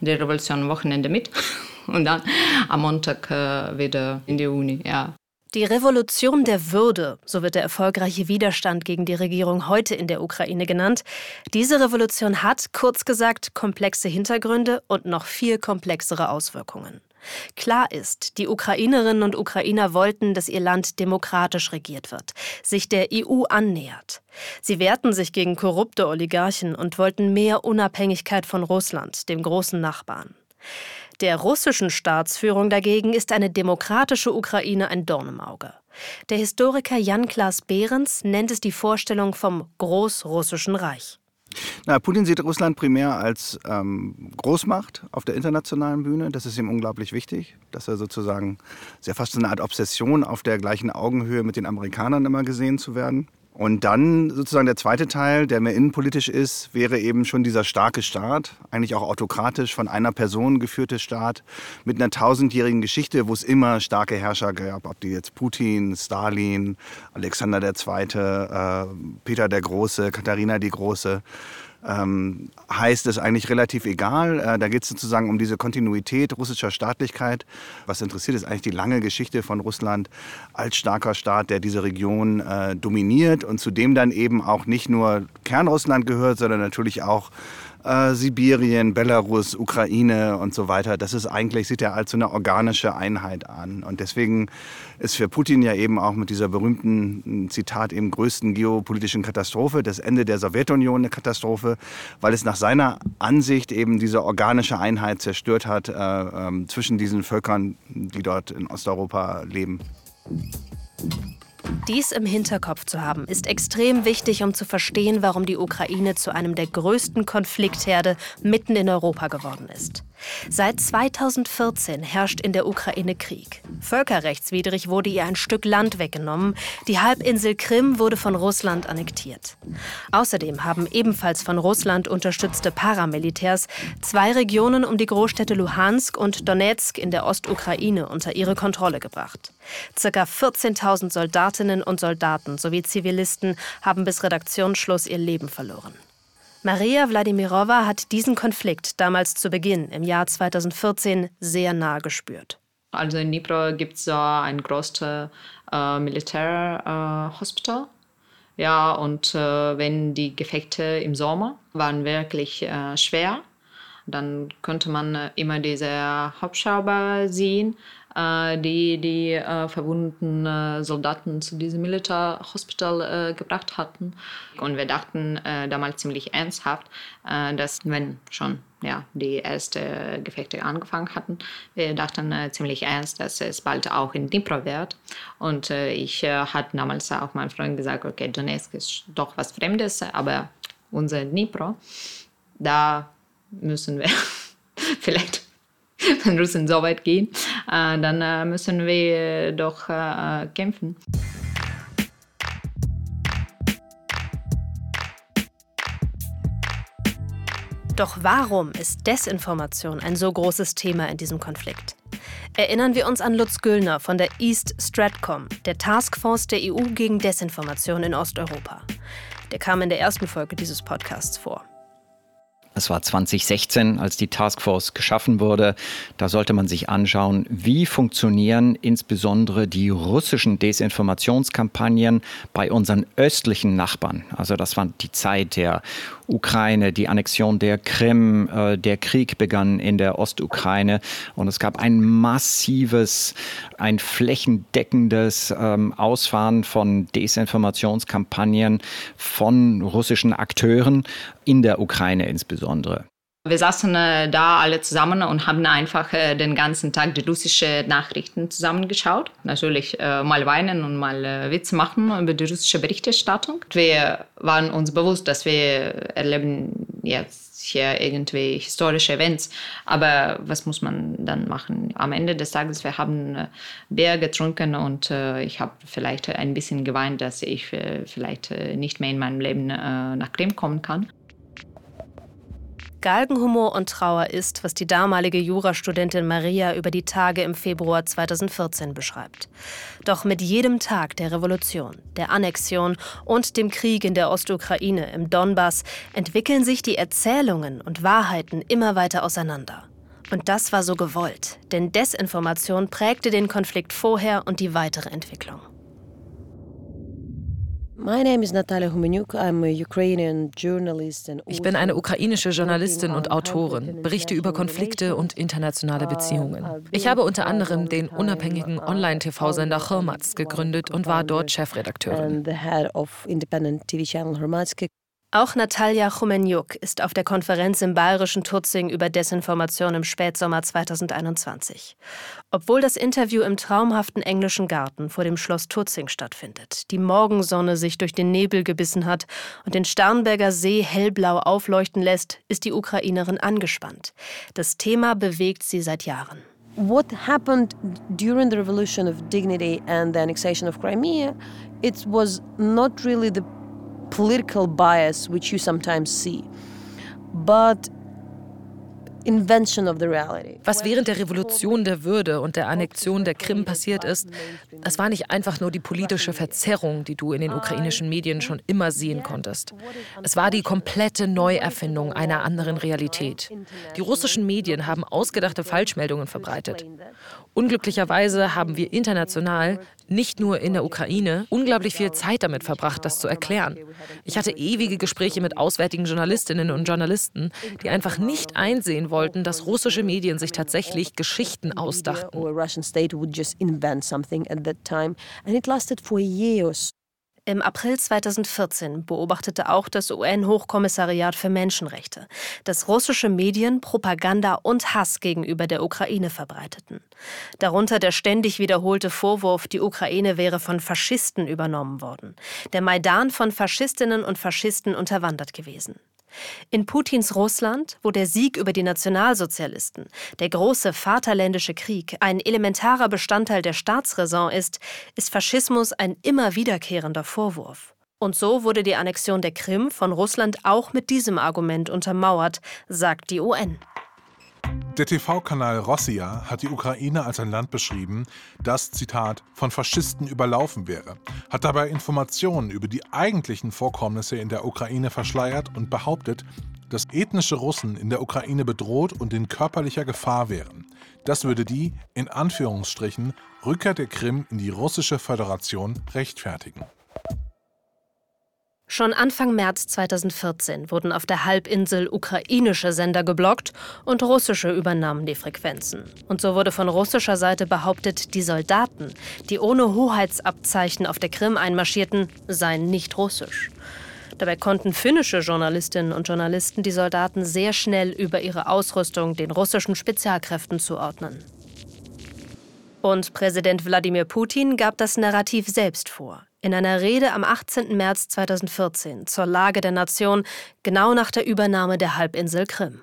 die Revolution am Wochenende mit und dann am Montag wieder in die Uni. Ja. Die Revolution der Würde, so wird der erfolgreiche Widerstand gegen die Regierung heute in der Ukraine genannt, diese Revolution hat, kurz gesagt, komplexe Hintergründe und noch viel komplexere Auswirkungen. Klar ist, die Ukrainerinnen und Ukrainer wollten, dass ihr Land demokratisch regiert wird, sich der EU annähert. Sie wehrten sich gegen korrupte Oligarchen und wollten mehr Unabhängigkeit von Russland, dem großen Nachbarn. Der russischen Staatsführung dagegen ist eine demokratische Ukraine ein Dorn im Auge. Der Historiker Jan-Klaas Behrens nennt es die Vorstellung vom Großrussischen Reich. Na, Putin sieht Russland primär als ähm, Großmacht auf der internationalen Bühne. Das ist ihm unglaublich wichtig, dass er sozusagen sehr fast so eine Art Obsession auf der gleichen Augenhöhe mit den Amerikanern immer gesehen zu werden. Und dann sozusagen der zweite Teil, der mehr innenpolitisch ist, wäre eben schon dieser starke Staat, eigentlich auch autokratisch von einer Person geführte Staat mit einer tausendjährigen Geschichte, wo es immer starke Herrscher gab, ob die jetzt Putin, Stalin, Alexander II., äh, Peter der Große, Katharina die Große ähm, heißt es eigentlich relativ egal. Äh, da geht es sozusagen um diese Kontinuität russischer Staatlichkeit. Was interessiert ist eigentlich die lange Geschichte von Russland als starker Staat, der diese Region äh, dominiert und zu dem dann eben auch nicht nur Kernrussland gehört, sondern natürlich auch äh, Sibirien, Belarus, Ukraine und so weiter. Das ist eigentlich, sieht er als so eine organische Einheit an. Und deswegen ist für Putin ja eben auch mit dieser berühmten, Zitat, eben größten geopolitischen Katastrophe, das Ende der Sowjetunion eine Katastrophe, weil es nach seiner Ansicht eben diese organische Einheit zerstört hat äh, äh, zwischen diesen Völkern, die dort in Osteuropa leben. Dies im Hinterkopf zu haben, ist extrem wichtig, um zu verstehen, warum die Ukraine zu einem der größten Konfliktherde mitten in Europa geworden ist. Seit 2014 herrscht in der Ukraine Krieg. Völkerrechtswidrig wurde ihr ein Stück Land weggenommen. Die Halbinsel Krim wurde von Russland annektiert. Außerdem haben ebenfalls von Russland unterstützte Paramilitärs zwei Regionen um die Großstädte Luhansk und Donetsk in der Ostukraine unter ihre Kontrolle gebracht. Circa 14.000 Soldatinnen und Soldaten sowie Zivilisten haben bis Redaktionsschluss ihr Leben verloren. Maria Wladimirova hat diesen Konflikt damals zu Beginn im Jahr 2014 sehr nah gespürt. Also in Dnipro gibt es ein großes äh, Militärhospital. Äh, ja, und äh, wenn die Gefechte im Sommer waren wirklich äh, schwer, dann konnte man äh, immer diese Hauptschauber sehen die die äh, verwundeten äh, Soldaten zu diesem Militärhospital äh, gebracht hatten. Und wir dachten äh, damals ziemlich ernsthaft, äh, dass wenn schon ja, die ersten Gefechte angefangen hatten, wir dachten ziemlich ernst, dass es bald auch in Dnipro wird. Und ich hatte damals auch meinen Freunden gesagt, okay, Donetsk ist doch was Fremdes, aber unser Dnipro, da müssen wir vielleicht wenn Russen so weit gehen, äh, dann äh, müssen wir doch äh, kämpfen. Doch warum ist Desinformation ein so großes Thema in diesem Konflikt? Erinnern wir uns an Lutz Güllner von der East Stratcom, der Taskforce der EU gegen Desinformation in Osteuropa. Der kam in der ersten Folge dieses Podcasts vor. Es war 2016, als die Taskforce geschaffen wurde. Da sollte man sich anschauen, wie funktionieren insbesondere die russischen Desinformationskampagnen bei unseren östlichen Nachbarn. Also das war die Zeit der Ukraine, die Annexion der Krim, äh, der Krieg begann in der Ostukraine und es gab ein massives, ein flächendeckendes ähm, Ausfahren von Desinformationskampagnen von russischen Akteuren in der Ukraine insbesondere. Wir saßen äh, da alle zusammen und haben einfach äh, den ganzen Tag die russischen Nachrichten zusammengeschaut. Natürlich äh, mal weinen und mal Witze machen über die russische Berichterstattung. Wir waren uns bewusst, dass wir erleben jetzt hier irgendwie historische Events. Aber was muss man dann machen? Am Ende des Tages, wir haben Bier getrunken und ich habe vielleicht ein bisschen geweint, dass ich vielleicht nicht mehr in meinem Leben nach Krim kommen kann. Galgenhumor und Trauer ist, was die damalige Jurastudentin Maria über die Tage im Februar 2014 beschreibt. Doch mit jedem Tag der Revolution, der Annexion und dem Krieg in der Ostukraine, im Donbass, entwickeln sich die Erzählungen und Wahrheiten immer weiter auseinander. Und das war so gewollt, denn Desinformation prägte den Konflikt vorher und die weitere Entwicklung. Ich bin eine ukrainische Journalistin und Autorin, berichte über Konflikte und internationale Beziehungen. Ich habe unter anderem den unabhängigen Online-TV-Sender Chromats gegründet und war dort Chefredakteurin. Auch Natalia Chomeniuk ist auf der Konferenz im bayerischen Tutzing über Desinformation im Spätsommer 2021. Obwohl das Interview im traumhaften englischen Garten vor dem Schloss Tutzing stattfindet, die Morgensonne sich durch den Nebel gebissen hat und den Starnberger See hellblau aufleuchten lässt, ist die Ukrainerin angespannt. Das Thema bewegt sie seit Jahren. What happened during the revolution of dignity and the annexation of Crimea, it was not really the political bias which you sometimes see, but Was während der Revolution der Würde und der Annexion der Krim passiert ist, das war nicht einfach nur die politische Verzerrung, die du in den ukrainischen Medien schon immer sehen konntest. Es war die komplette Neuerfindung einer anderen Realität. Die russischen Medien haben ausgedachte Falschmeldungen verbreitet. Unglücklicherweise haben wir international, nicht nur in der Ukraine, unglaublich viel Zeit damit verbracht, das zu erklären. Ich hatte ewige Gespräche mit auswärtigen Journalistinnen und Journalisten, die einfach nicht einsehen wollten, dass russische Medien sich tatsächlich Geschichten ausdachten. Im April 2014 beobachtete auch das UN-Hochkommissariat für Menschenrechte, dass russische Medien Propaganda und Hass gegenüber der Ukraine verbreiteten. Darunter der ständig wiederholte Vorwurf, die Ukraine wäre von Faschisten übernommen worden, der Maidan von Faschistinnen und Faschisten unterwandert gewesen. In Putins Russland, wo der Sieg über die Nationalsozialisten, der große Vaterländische Krieg, ein elementarer Bestandteil der Staatsräson ist, ist Faschismus ein immer wiederkehrender Vorwurf. Und so wurde die Annexion der Krim von Russland auch mit diesem Argument untermauert, sagt die UN. Der TV-Kanal Rossia hat die Ukraine als ein Land beschrieben, das, Zitat, von Faschisten überlaufen wäre, hat dabei Informationen über die eigentlichen Vorkommnisse in der Ukraine verschleiert und behauptet, dass ethnische Russen in der Ukraine bedroht und in körperlicher Gefahr wären. Das würde die, in Anführungsstrichen, Rückkehr der Krim in die russische Föderation rechtfertigen. Schon Anfang März 2014 wurden auf der Halbinsel ukrainische Sender geblockt und russische übernahmen die Frequenzen. Und so wurde von russischer Seite behauptet, die Soldaten, die ohne Hoheitsabzeichen auf der Krim einmarschierten, seien nicht russisch. Dabei konnten finnische Journalistinnen und Journalisten die Soldaten sehr schnell über ihre Ausrüstung den russischen Spezialkräften zuordnen. Und Präsident Wladimir Putin gab das Narrativ selbst vor. In einer Rede am 18. März 2014 zur Lage der Nation, genau nach der Übernahme der Halbinsel Krim.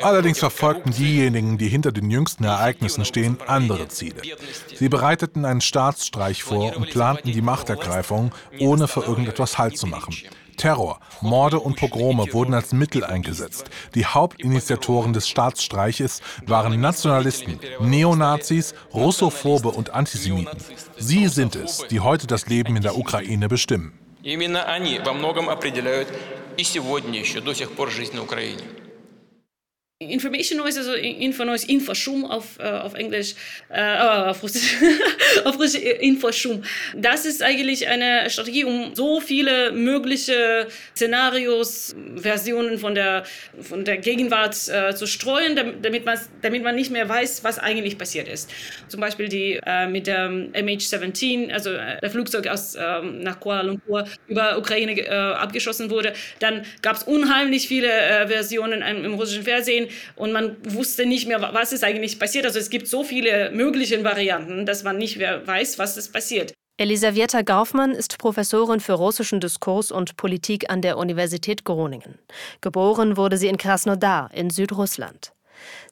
Allerdings verfolgten diejenigen, die hinter den jüngsten Ereignissen stehen, andere Ziele. Sie bereiteten einen Staatsstreich vor und planten die Machtergreifung, ohne für irgendetwas Halt zu machen. Terror, Morde und Pogrome wurden als Mittel eingesetzt. Die Hauptinitiatoren des Staatsstreiches waren Nationalisten, Neonazis, Russophobe und Antisemiten. Sie sind es, die heute das Leben in der Ukraine bestimmen. Именно они во многом определяют и сегодня еще до сих пор жизнь на Украине. Information Noise, also Infonoise, Infoschum auf, äh, auf Englisch, äh, oh, auf Russisch, auf Russisch äh, Infoschum. Das ist eigentlich eine Strategie, um so viele mögliche Szenarios, Versionen von der, von der Gegenwart äh, zu streuen, damit man, damit man nicht mehr weiß, was eigentlich passiert ist. Zum Beispiel die äh, mit der MH17, also äh, der Flugzeug aus ähm, nach Kuala Lumpur über Ukraine abgeschossen wurde. Dann gab es unheimlich viele Versionen im russischen Fernsehen und man wusste nicht mehr, was ist eigentlich passiert. Also es gibt so viele mögliche Varianten, dass man nicht mehr weiß, was ist passiert. Elisaveta Gaufmann ist Professorin für russischen Diskurs und Politik an der Universität Groningen. Geboren wurde sie in Krasnodar in Südrussland.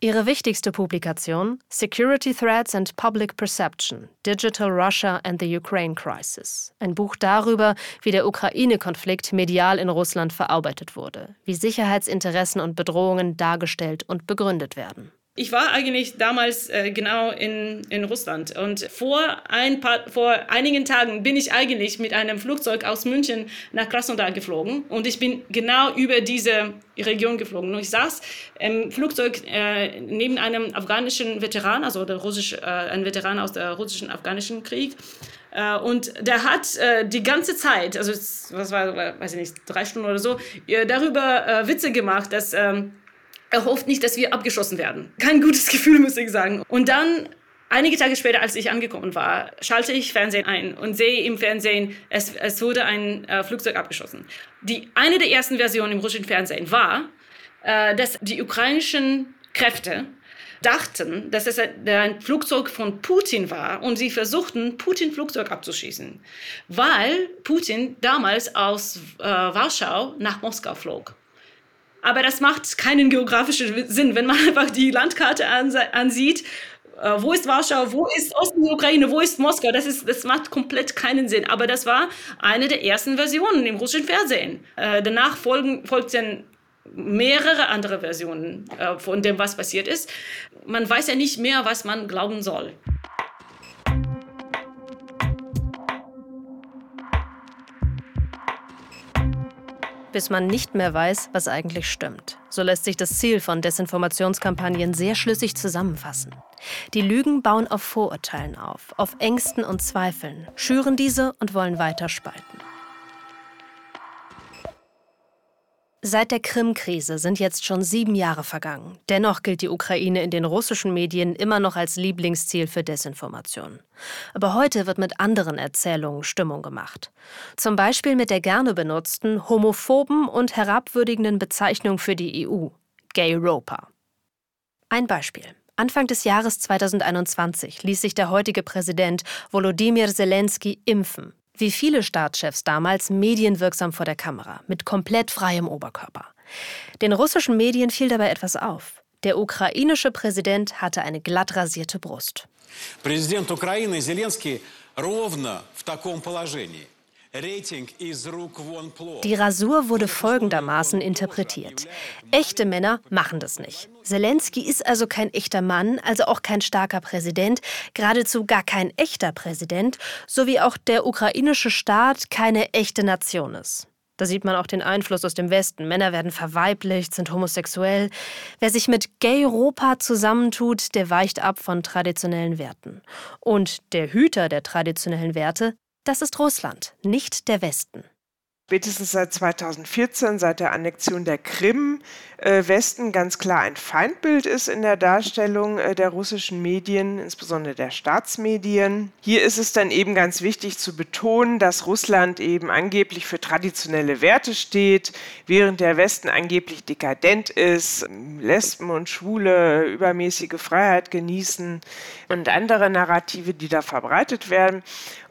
Ihre wichtigste Publikation Security Threats and Public Perception Digital Russia and the Ukraine Crisis. Ein Buch darüber, wie der Ukraine-Konflikt medial in Russland verarbeitet wurde, wie Sicherheitsinteressen und Bedrohungen dargestellt und begründet werden. Ich war eigentlich damals äh, genau in, in Russland und vor, ein paar, vor einigen Tagen bin ich eigentlich mit einem Flugzeug aus München nach Krasnodar geflogen und ich bin genau über diese Region geflogen. Und ich saß im Flugzeug äh, neben einem afghanischen Veteran, also der Russisch, äh, ein Veteran aus dem russischen afghanischen Krieg. Uh, und der hat uh, die ganze Zeit, also was war, weiß ich nicht, drei Stunden oder so, uh, darüber Witze gemacht, dass ähm, er hofft nicht, dass wir abgeschossen werden. Kein gutes Gefühl, muss ich sagen. Und dann Einige Tage später, als ich angekommen war, schalte ich Fernsehen ein und sehe im Fernsehen, es, es wurde ein äh, Flugzeug abgeschossen. Die, eine der ersten Versionen im russischen Fernsehen war, äh, dass die ukrainischen Kräfte dachten, dass es ein Flugzeug von Putin war und sie versuchten, Putin Flugzeug abzuschießen, weil Putin damals aus äh, Warschau nach Moskau flog. Aber das macht keinen geografischen Sinn, wenn man einfach die Landkarte ansieht. Äh, wo ist Warschau? Wo ist Osten der Ukraine? Wo ist Moskau? Das, ist, das macht komplett keinen Sinn. Aber das war eine der ersten Versionen im russischen Fernsehen. Äh, danach folgen, folgten mehrere andere Versionen äh, von dem, was passiert ist. Man weiß ja nicht mehr, was man glauben soll. Bis man nicht mehr weiß, was eigentlich stimmt. So lässt sich das Ziel von Desinformationskampagnen sehr schlüssig zusammenfassen. Die Lügen bauen auf Vorurteilen auf, auf Ängsten und Zweifeln, schüren diese und wollen weiter spalten. Seit der Krim-Krise sind jetzt schon sieben Jahre vergangen. Dennoch gilt die Ukraine in den russischen Medien immer noch als Lieblingsziel für Desinformation. Aber heute wird mit anderen Erzählungen Stimmung gemacht. Zum Beispiel mit der gerne benutzten, homophoben und herabwürdigenden Bezeichnung für die EU, Gay Roper. Ein Beispiel. Anfang des Jahres 2021 ließ sich der heutige Präsident Volodymyr Zelensky impfen wie viele Staatschefs damals medienwirksam vor der Kamera, mit komplett freiem Oberkörper. Den russischen Medien fiel dabei etwas auf. Der ukrainische Präsident hatte eine glatt rasierte Brust. Präsident Ukraine Zelensky ровно в таком положении. Die Rasur wurde folgendermaßen interpretiert. Echte Männer machen das nicht. Zelensky ist also kein echter Mann, also auch kein starker Präsident, geradezu gar kein echter Präsident, so wie auch der ukrainische Staat keine echte Nation ist. Da sieht man auch den Einfluss aus dem Westen. Männer werden verweiblicht, sind homosexuell. Wer sich mit Gay-Europa zusammentut, der weicht ab von traditionellen Werten. Und der Hüter der traditionellen Werte das ist Russland, nicht der Westen. Spätestens seit 2014, seit der Annexion der Krim, äh, Westen ganz klar ein Feindbild ist in der Darstellung äh, der russischen Medien, insbesondere der Staatsmedien. Hier ist es dann eben ganz wichtig zu betonen, dass Russland eben angeblich für traditionelle Werte steht, während der Westen angeblich dekadent ist, Lesben und Schwule übermäßige Freiheit genießen und andere Narrative, die da verbreitet werden.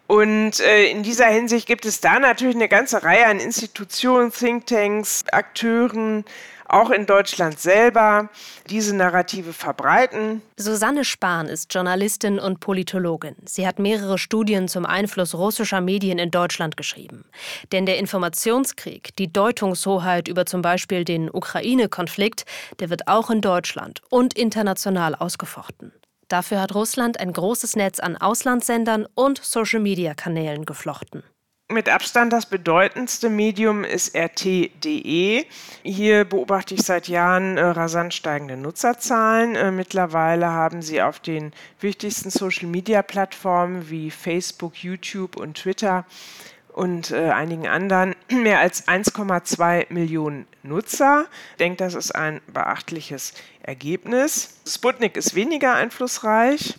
Und äh, in dieser Hinsicht gibt es da natürlich eine ganze Reihe an Institutionen, Thinktanks, Akteuren, auch in Deutschland selber, diese Narrative verbreiten. Susanne Spahn ist Journalistin und Politologin. Sie hat mehrere Studien zum Einfluss russischer Medien in Deutschland geschrieben. Denn der Informationskrieg, die Deutungshoheit über zum Beispiel den Ukraine-Konflikt, der wird auch in Deutschland und international ausgefochten. Dafür hat Russland ein großes Netz an Auslandssendern und Social-Media-Kanälen geflochten. Mit Abstand das bedeutendste Medium ist RT.de. Hier beobachte ich seit Jahren äh, rasant steigende Nutzerzahlen. Äh, mittlerweile haben sie auf den wichtigsten Social-Media-Plattformen wie Facebook, YouTube und Twitter und äh, einigen anderen mehr als 1,2 Millionen Nutzer. Ich denke, das ist ein beachtliches Ergebnis. Sputnik ist weniger einflussreich,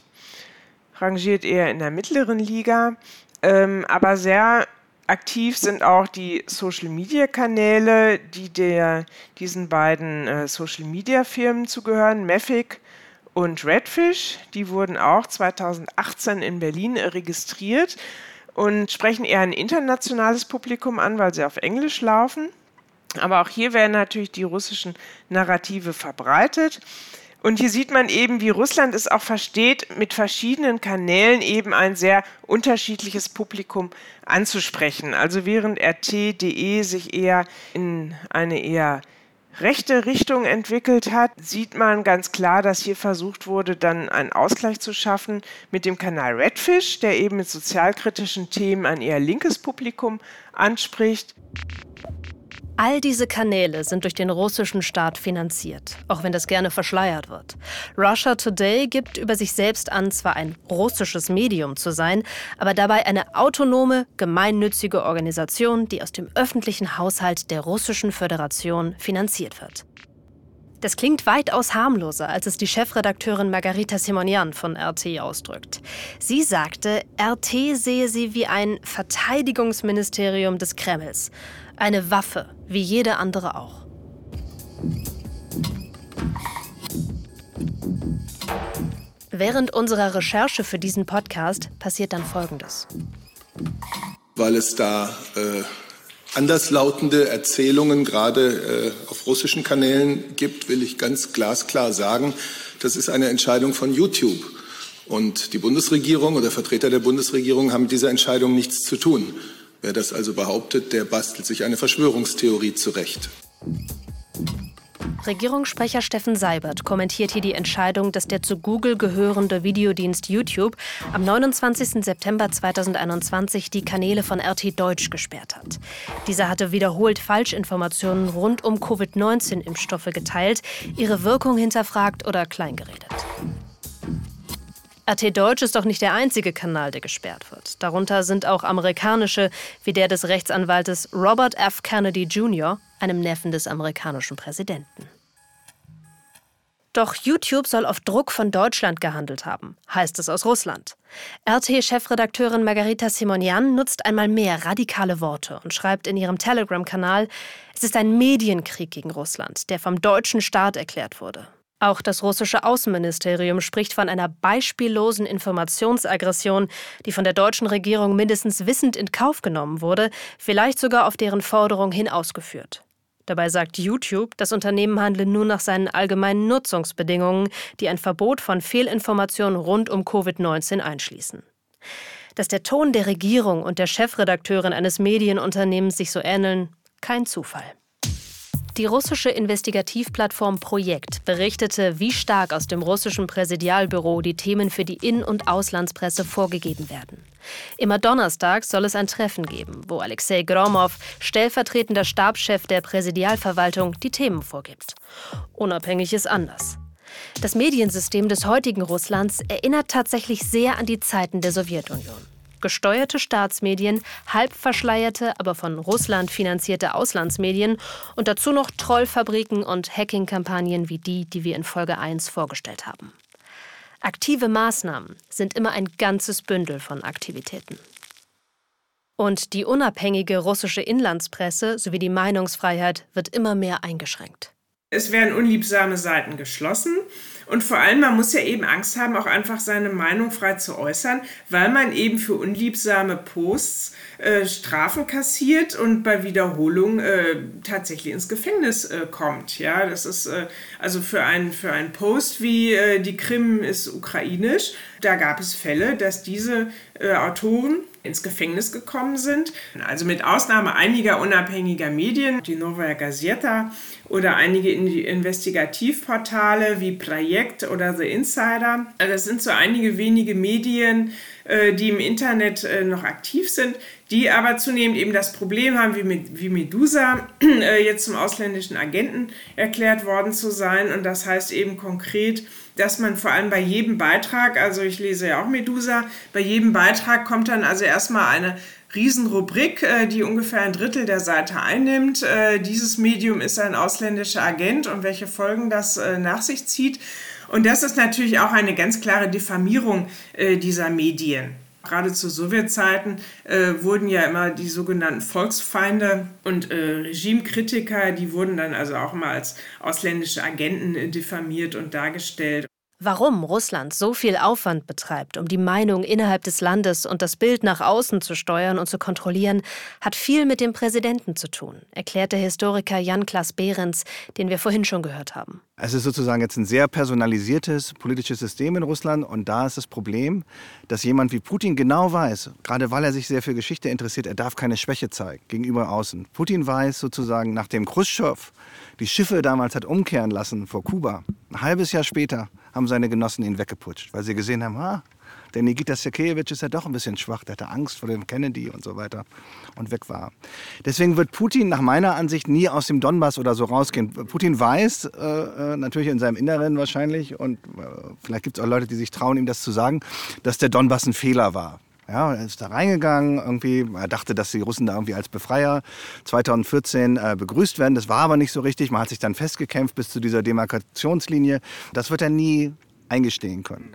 rangiert eher in der mittleren Liga, ähm, aber sehr aktiv sind auch die Social-Media-Kanäle, die der, diesen beiden äh, Social-Media-Firmen zugehören, Mafic und Redfish. Die wurden auch 2018 in Berlin registriert und sprechen eher ein internationales Publikum an, weil sie auf Englisch laufen. Aber auch hier werden natürlich die russischen Narrative verbreitet. Und hier sieht man eben, wie Russland es auch versteht, mit verschiedenen Kanälen eben ein sehr unterschiedliches Publikum anzusprechen. Also während RT.de sich eher in eine eher rechte Richtung entwickelt hat, sieht man ganz klar, dass hier versucht wurde, dann einen Ausgleich zu schaffen mit dem Kanal Redfish, der eben mit sozialkritischen Themen ein eher linkes Publikum anspricht. All diese Kanäle sind durch den russischen Staat finanziert, auch wenn das gerne verschleiert wird. Russia Today gibt über sich selbst an, zwar ein russisches Medium zu sein, aber dabei eine autonome, gemeinnützige Organisation, die aus dem öffentlichen Haushalt der Russischen Föderation finanziert wird. Das klingt weitaus harmloser, als es die Chefredakteurin Margarita Simonian von RT ausdrückt. Sie sagte, RT sehe sie wie ein Verteidigungsministerium des Kremls. Eine Waffe, wie jede andere auch. Während unserer Recherche für diesen Podcast passiert dann Folgendes. Weil es da äh, anderslautende Erzählungen gerade äh, auf russischen Kanälen gibt, will ich ganz glasklar sagen, das ist eine Entscheidung von YouTube. Und die Bundesregierung oder Vertreter der Bundesregierung haben mit dieser Entscheidung nichts zu tun. Wer das also behauptet, der bastelt sich eine Verschwörungstheorie zurecht. Regierungssprecher Steffen Seibert kommentiert hier die Entscheidung, dass der zu Google gehörende Videodienst YouTube am 29. September 2021 die Kanäle von RT Deutsch gesperrt hat. Dieser hatte wiederholt Falschinformationen rund um Covid-19-Impfstoffe geteilt, ihre Wirkung hinterfragt oder kleingeredet. RT Deutsch ist doch nicht der einzige Kanal, der gesperrt wird. Darunter sind auch amerikanische, wie der des Rechtsanwaltes Robert F. Kennedy Jr., einem Neffen des amerikanischen Präsidenten. Doch YouTube soll auf Druck von Deutschland gehandelt haben, heißt es aus Russland. RT-Chefredakteurin Margarita Simonian nutzt einmal mehr radikale Worte und schreibt in ihrem Telegram-Kanal, es ist ein Medienkrieg gegen Russland, der vom deutschen Staat erklärt wurde. Auch das russische Außenministerium spricht von einer beispiellosen Informationsaggression, die von der deutschen Regierung mindestens wissend in Kauf genommen wurde, vielleicht sogar auf deren Forderung hin ausgeführt. Dabei sagt YouTube, das Unternehmen handle nur nach seinen allgemeinen Nutzungsbedingungen, die ein Verbot von Fehlinformationen rund um Covid-19 einschließen. Dass der Ton der Regierung und der Chefredakteurin eines Medienunternehmens sich so ähneln, kein Zufall. Die russische Investigativplattform Projekt berichtete, wie stark aus dem russischen Präsidialbüro die Themen für die In- und Auslandspresse vorgegeben werden. Immer donnerstags soll es ein Treffen geben, wo Alexei Gromov, stellvertretender Stabschef der Präsidialverwaltung, die Themen vorgibt. Unabhängig ist anders. Das Mediensystem des heutigen Russlands erinnert tatsächlich sehr an die Zeiten der Sowjetunion gesteuerte Staatsmedien, halb verschleierte, aber von Russland finanzierte Auslandsmedien und dazu noch Trollfabriken und Hacking-Kampagnen wie die, die wir in Folge 1 vorgestellt haben. Aktive Maßnahmen sind immer ein ganzes Bündel von Aktivitäten. Und die unabhängige russische Inlandspresse sowie die Meinungsfreiheit wird immer mehr eingeschränkt. Es werden unliebsame Seiten geschlossen. Und vor allem, man muss ja eben Angst haben, auch einfach seine Meinung frei zu äußern, weil man eben für unliebsame Posts äh, Strafen kassiert und bei Wiederholung äh, tatsächlich ins Gefängnis äh, kommt. Ja, das ist äh, also für einen für einen Post wie äh, die Krim ist ukrainisch. Da gab es Fälle, dass diese äh, Autoren ins Gefängnis gekommen sind. Also mit Ausnahme einiger unabhängiger Medien, die Novaya Gazeta oder einige Investigativportale wie Projekt oder The Insider. Also das sind so einige wenige Medien, äh, die im Internet äh, noch aktiv sind, die aber zunehmend eben das Problem haben, wie Medusa äh, jetzt zum ausländischen Agenten erklärt worden zu sein. Und das heißt eben konkret, dass man vor allem bei jedem Beitrag, also ich lese ja auch Medusa, bei jedem Beitrag kommt dann also erstmal eine Riesenrubrik, äh, die ungefähr ein Drittel der Seite einnimmt. Äh, dieses Medium ist ein ausländischer Agent und welche Folgen das äh, nach sich zieht. Und das ist natürlich auch eine ganz klare Diffamierung dieser Medien. Gerade zu Sowjetzeiten äh, wurden ja immer die sogenannten Volksfeinde und äh, Regimekritiker, die wurden dann also auch immer als ausländische Agenten äh, diffamiert und dargestellt. Warum Russland so viel Aufwand betreibt, um die Meinung innerhalb des Landes und das Bild nach außen zu steuern und zu kontrollieren, hat viel mit dem Präsidenten zu tun, erklärte Historiker Jan-Klaas Behrens, den wir vorhin schon gehört haben. Es ist sozusagen jetzt ein sehr personalisiertes politisches System in Russland und da ist das Problem, dass jemand wie Putin genau weiß, gerade weil er sich sehr für Geschichte interessiert, er darf keine Schwäche zeigen gegenüber außen. Putin weiß sozusagen, nachdem Khrushchev die Schiffe damals hat umkehren lassen vor Kuba, ein halbes Jahr später haben seine Genossen ihn weggeputscht, weil sie gesehen haben, ah, der Nikita Sergejewitsch ist ja doch ein bisschen schwach, der hatte Angst vor dem Kennedy und so weiter und weg war. Deswegen wird Putin nach meiner Ansicht nie aus dem Donbass oder so rausgehen. Putin weiß, äh, äh natürlich in seinem Inneren wahrscheinlich, und äh, vielleicht gibt es auch Leute, die sich trauen, ihm das zu sagen, dass der Donbass ein Fehler war. Ja, er ist da reingegangen, irgendwie, er dachte, dass die Russen da irgendwie als Befreier 2014 äh, begrüßt werden. Das war aber nicht so richtig. Man hat sich dann festgekämpft bis zu dieser Demarkationslinie. Das wird er nie eingestehen können.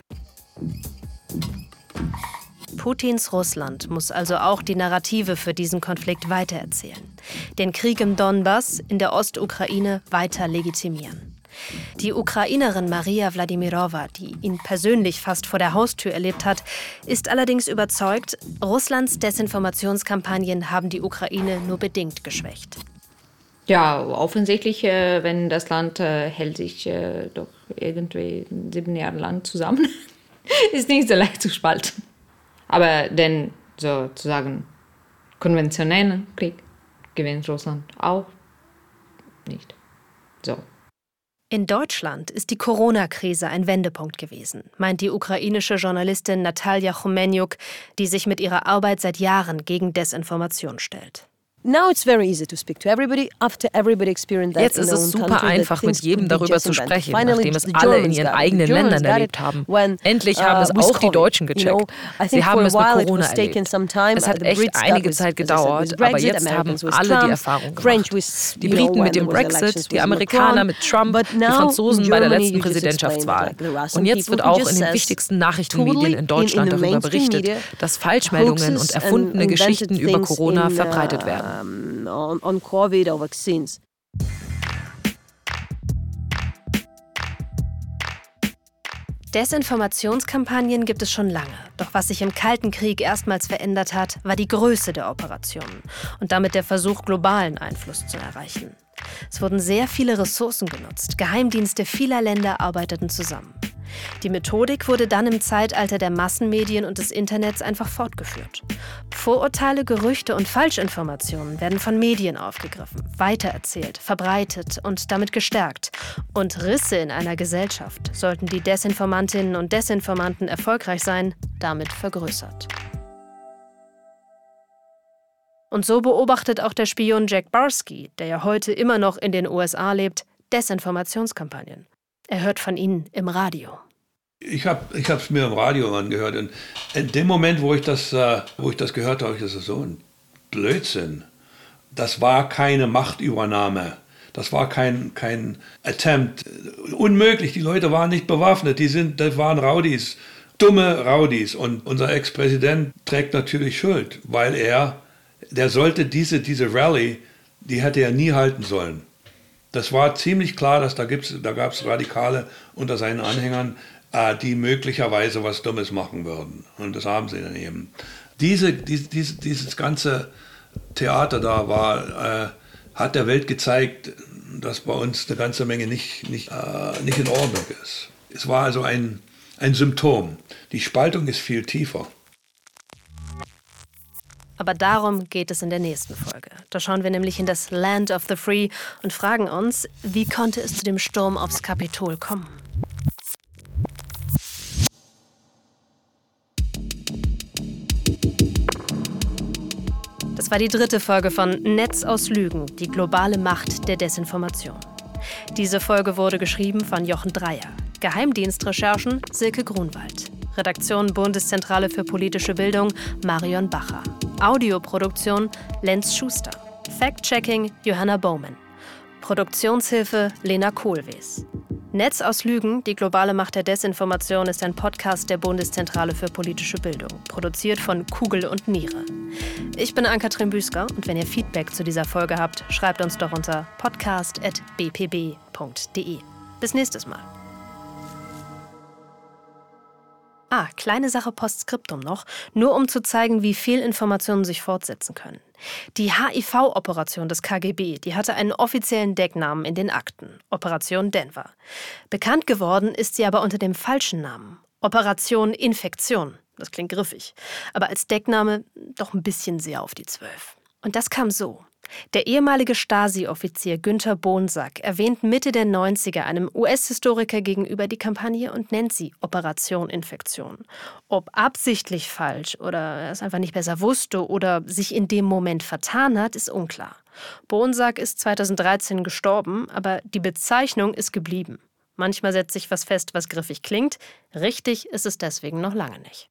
Putins Russland muss also auch die Narrative für diesen Konflikt weitererzählen, den Krieg im Donbass in der Ostukraine weiter legitimieren. Die Ukrainerin Maria Wladimirova, die ihn persönlich fast vor der Haustür erlebt hat, ist allerdings überzeugt, Russlands Desinformationskampagnen haben die Ukraine nur bedingt geschwächt. Ja, offensichtlich, äh, wenn das Land äh, hält sich äh, doch irgendwie sieben Jahre lang zusammen, ist nicht so leicht zu spalten. Aber den sozusagen konventionellen Krieg gewinnt Russland auch nicht. In Deutschland ist die Corona-Krise ein Wendepunkt gewesen, meint die ukrainische Journalistin Natalia Chomenjuk, die sich mit ihrer Arbeit seit Jahren gegen Desinformation stellt. Jetzt ist es super einfach, mit jedem darüber zu sprechen, nachdem es alle in ihren eigenen Ländern erlebt haben. Endlich uh, haben es auch die Deutschen gecheckt. Sie haben es mit Corona erlebt. Es hat echt einige Zeit gedauert, aber jetzt haben alle die Erfahrung gemacht. Die Briten mit dem Brexit, die Amerikaner mit Trump, die Franzosen bei der letzten Präsidentschaftswahl. Und jetzt wird auch in den wichtigsten Nachrichtenmedien in Deutschland darüber berichtet, dass Falschmeldungen und erfundene Geschichten über Corona verbreitet werden um, on, on COVID or vaccines. Desinformationskampagnen gibt es schon lange. Doch was sich im Kalten Krieg erstmals verändert hat, war die Größe der Operationen und damit der Versuch, globalen Einfluss zu erreichen. Es wurden sehr viele Ressourcen genutzt. Geheimdienste vieler Länder arbeiteten zusammen. Die Methodik wurde dann im Zeitalter der Massenmedien und des Internets einfach fortgeführt. Vorurteile, Gerüchte und Falschinformationen werden von Medien aufgegriffen, weitererzählt, verbreitet und damit gestärkt. Und Risse in einer Gesellschaft, sollten die Desinformantinnen und Desinformanten erfolgreich sein, damit vergrößert. Und so beobachtet auch der Spion Jack Barsky, der ja heute immer noch in den USA lebt, Desinformationskampagnen. Er hört von ihnen im Radio. Ich habe es mir im Radio angehört und in dem Moment, wo ich das, äh, wo ich das gehört habe, ich das so ein Blödsinn. Das war keine Machtübernahme. Das war kein, kein Attempt. Unmöglich, die Leute waren nicht bewaffnet, die sind, das waren Raudis, dumme Raudis. Und unser Ex-Präsident trägt natürlich Schuld, weil er, der sollte diese, diese Rallye, die hätte er nie halten sollen. Das war ziemlich klar, dass da, gibt's, da gab es Radikale unter seinen Anhängern, äh, die möglicherweise was Dummes machen würden. Und das haben sie dann eben. Diese, diese, diese dieses ganze Theater da war, äh, hat der Welt gezeigt, dass bei uns eine ganze Menge nicht, nicht, äh, nicht in Ordnung ist. Es war also ein, ein Symptom. Die Spaltung ist viel tiefer. Aber darum geht es in der nächsten Folge. Da schauen wir nämlich in das Land of the Free und fragen uns, wie konnte es zu dem Sturm aufs Kapitol kommen? Das war die dritte Folge von Netz aus Lügen, die globale Macht der Desinformation. Diese Folge wurde geschrieben von Jochen Dreier. Geheimdienstrecherchen Silke Grunwald. Redaktion Bundeszentrale für politische Bildung Marion Bacher. Audioproduktion Lenz Schuster. Fact-Checking Johanna Bowman. Produktionshilfe Lena Kohlwees. Netz aus Lügen, die globale Macht der Desinformation ist ein Podcast der Bundeszentrale für politische Bildung, produziert von Kugel und Niere. Ich bin Ann-Kathrin Büsker und wenn ihr Feedback zu dieser Folge habt, schreibt uns doch unter podcast.bpb.de. Bis nächstes Mal. Ah, kleine Sache Postskriptum noch, nur um zu zeigen, wie viel Informationen sich fortsetzen können. Die HIV-Operation des KGB, die hatte einen offiziellen Decknamen in den Akten, Operation Denver. Bekannt geworden ist sie aber unter dem falschen Namen, Operation Infektion. Das klingt griffig, aber als Deckname doch ein bisschen sehr auf die Zwölf. Und das kam so. Der ehemalige Stasi-Offizier Günther Bohnsack erwähnt Mitte der 90er einem US-Historiker gegenüber die Kampagne und nennt sie Operation Infektion. Ob absichtlich falsch oder er es einfach nicht besser wusste oder sich in dem Moment vertan hat, ist unklar. Bohnsack ist 2013 gestorben, aber die Bezeichnung ist geblieben. Manchmal setzt sich was fest, was griffig klingt. Richtig ist es deswegen noch lange nicht.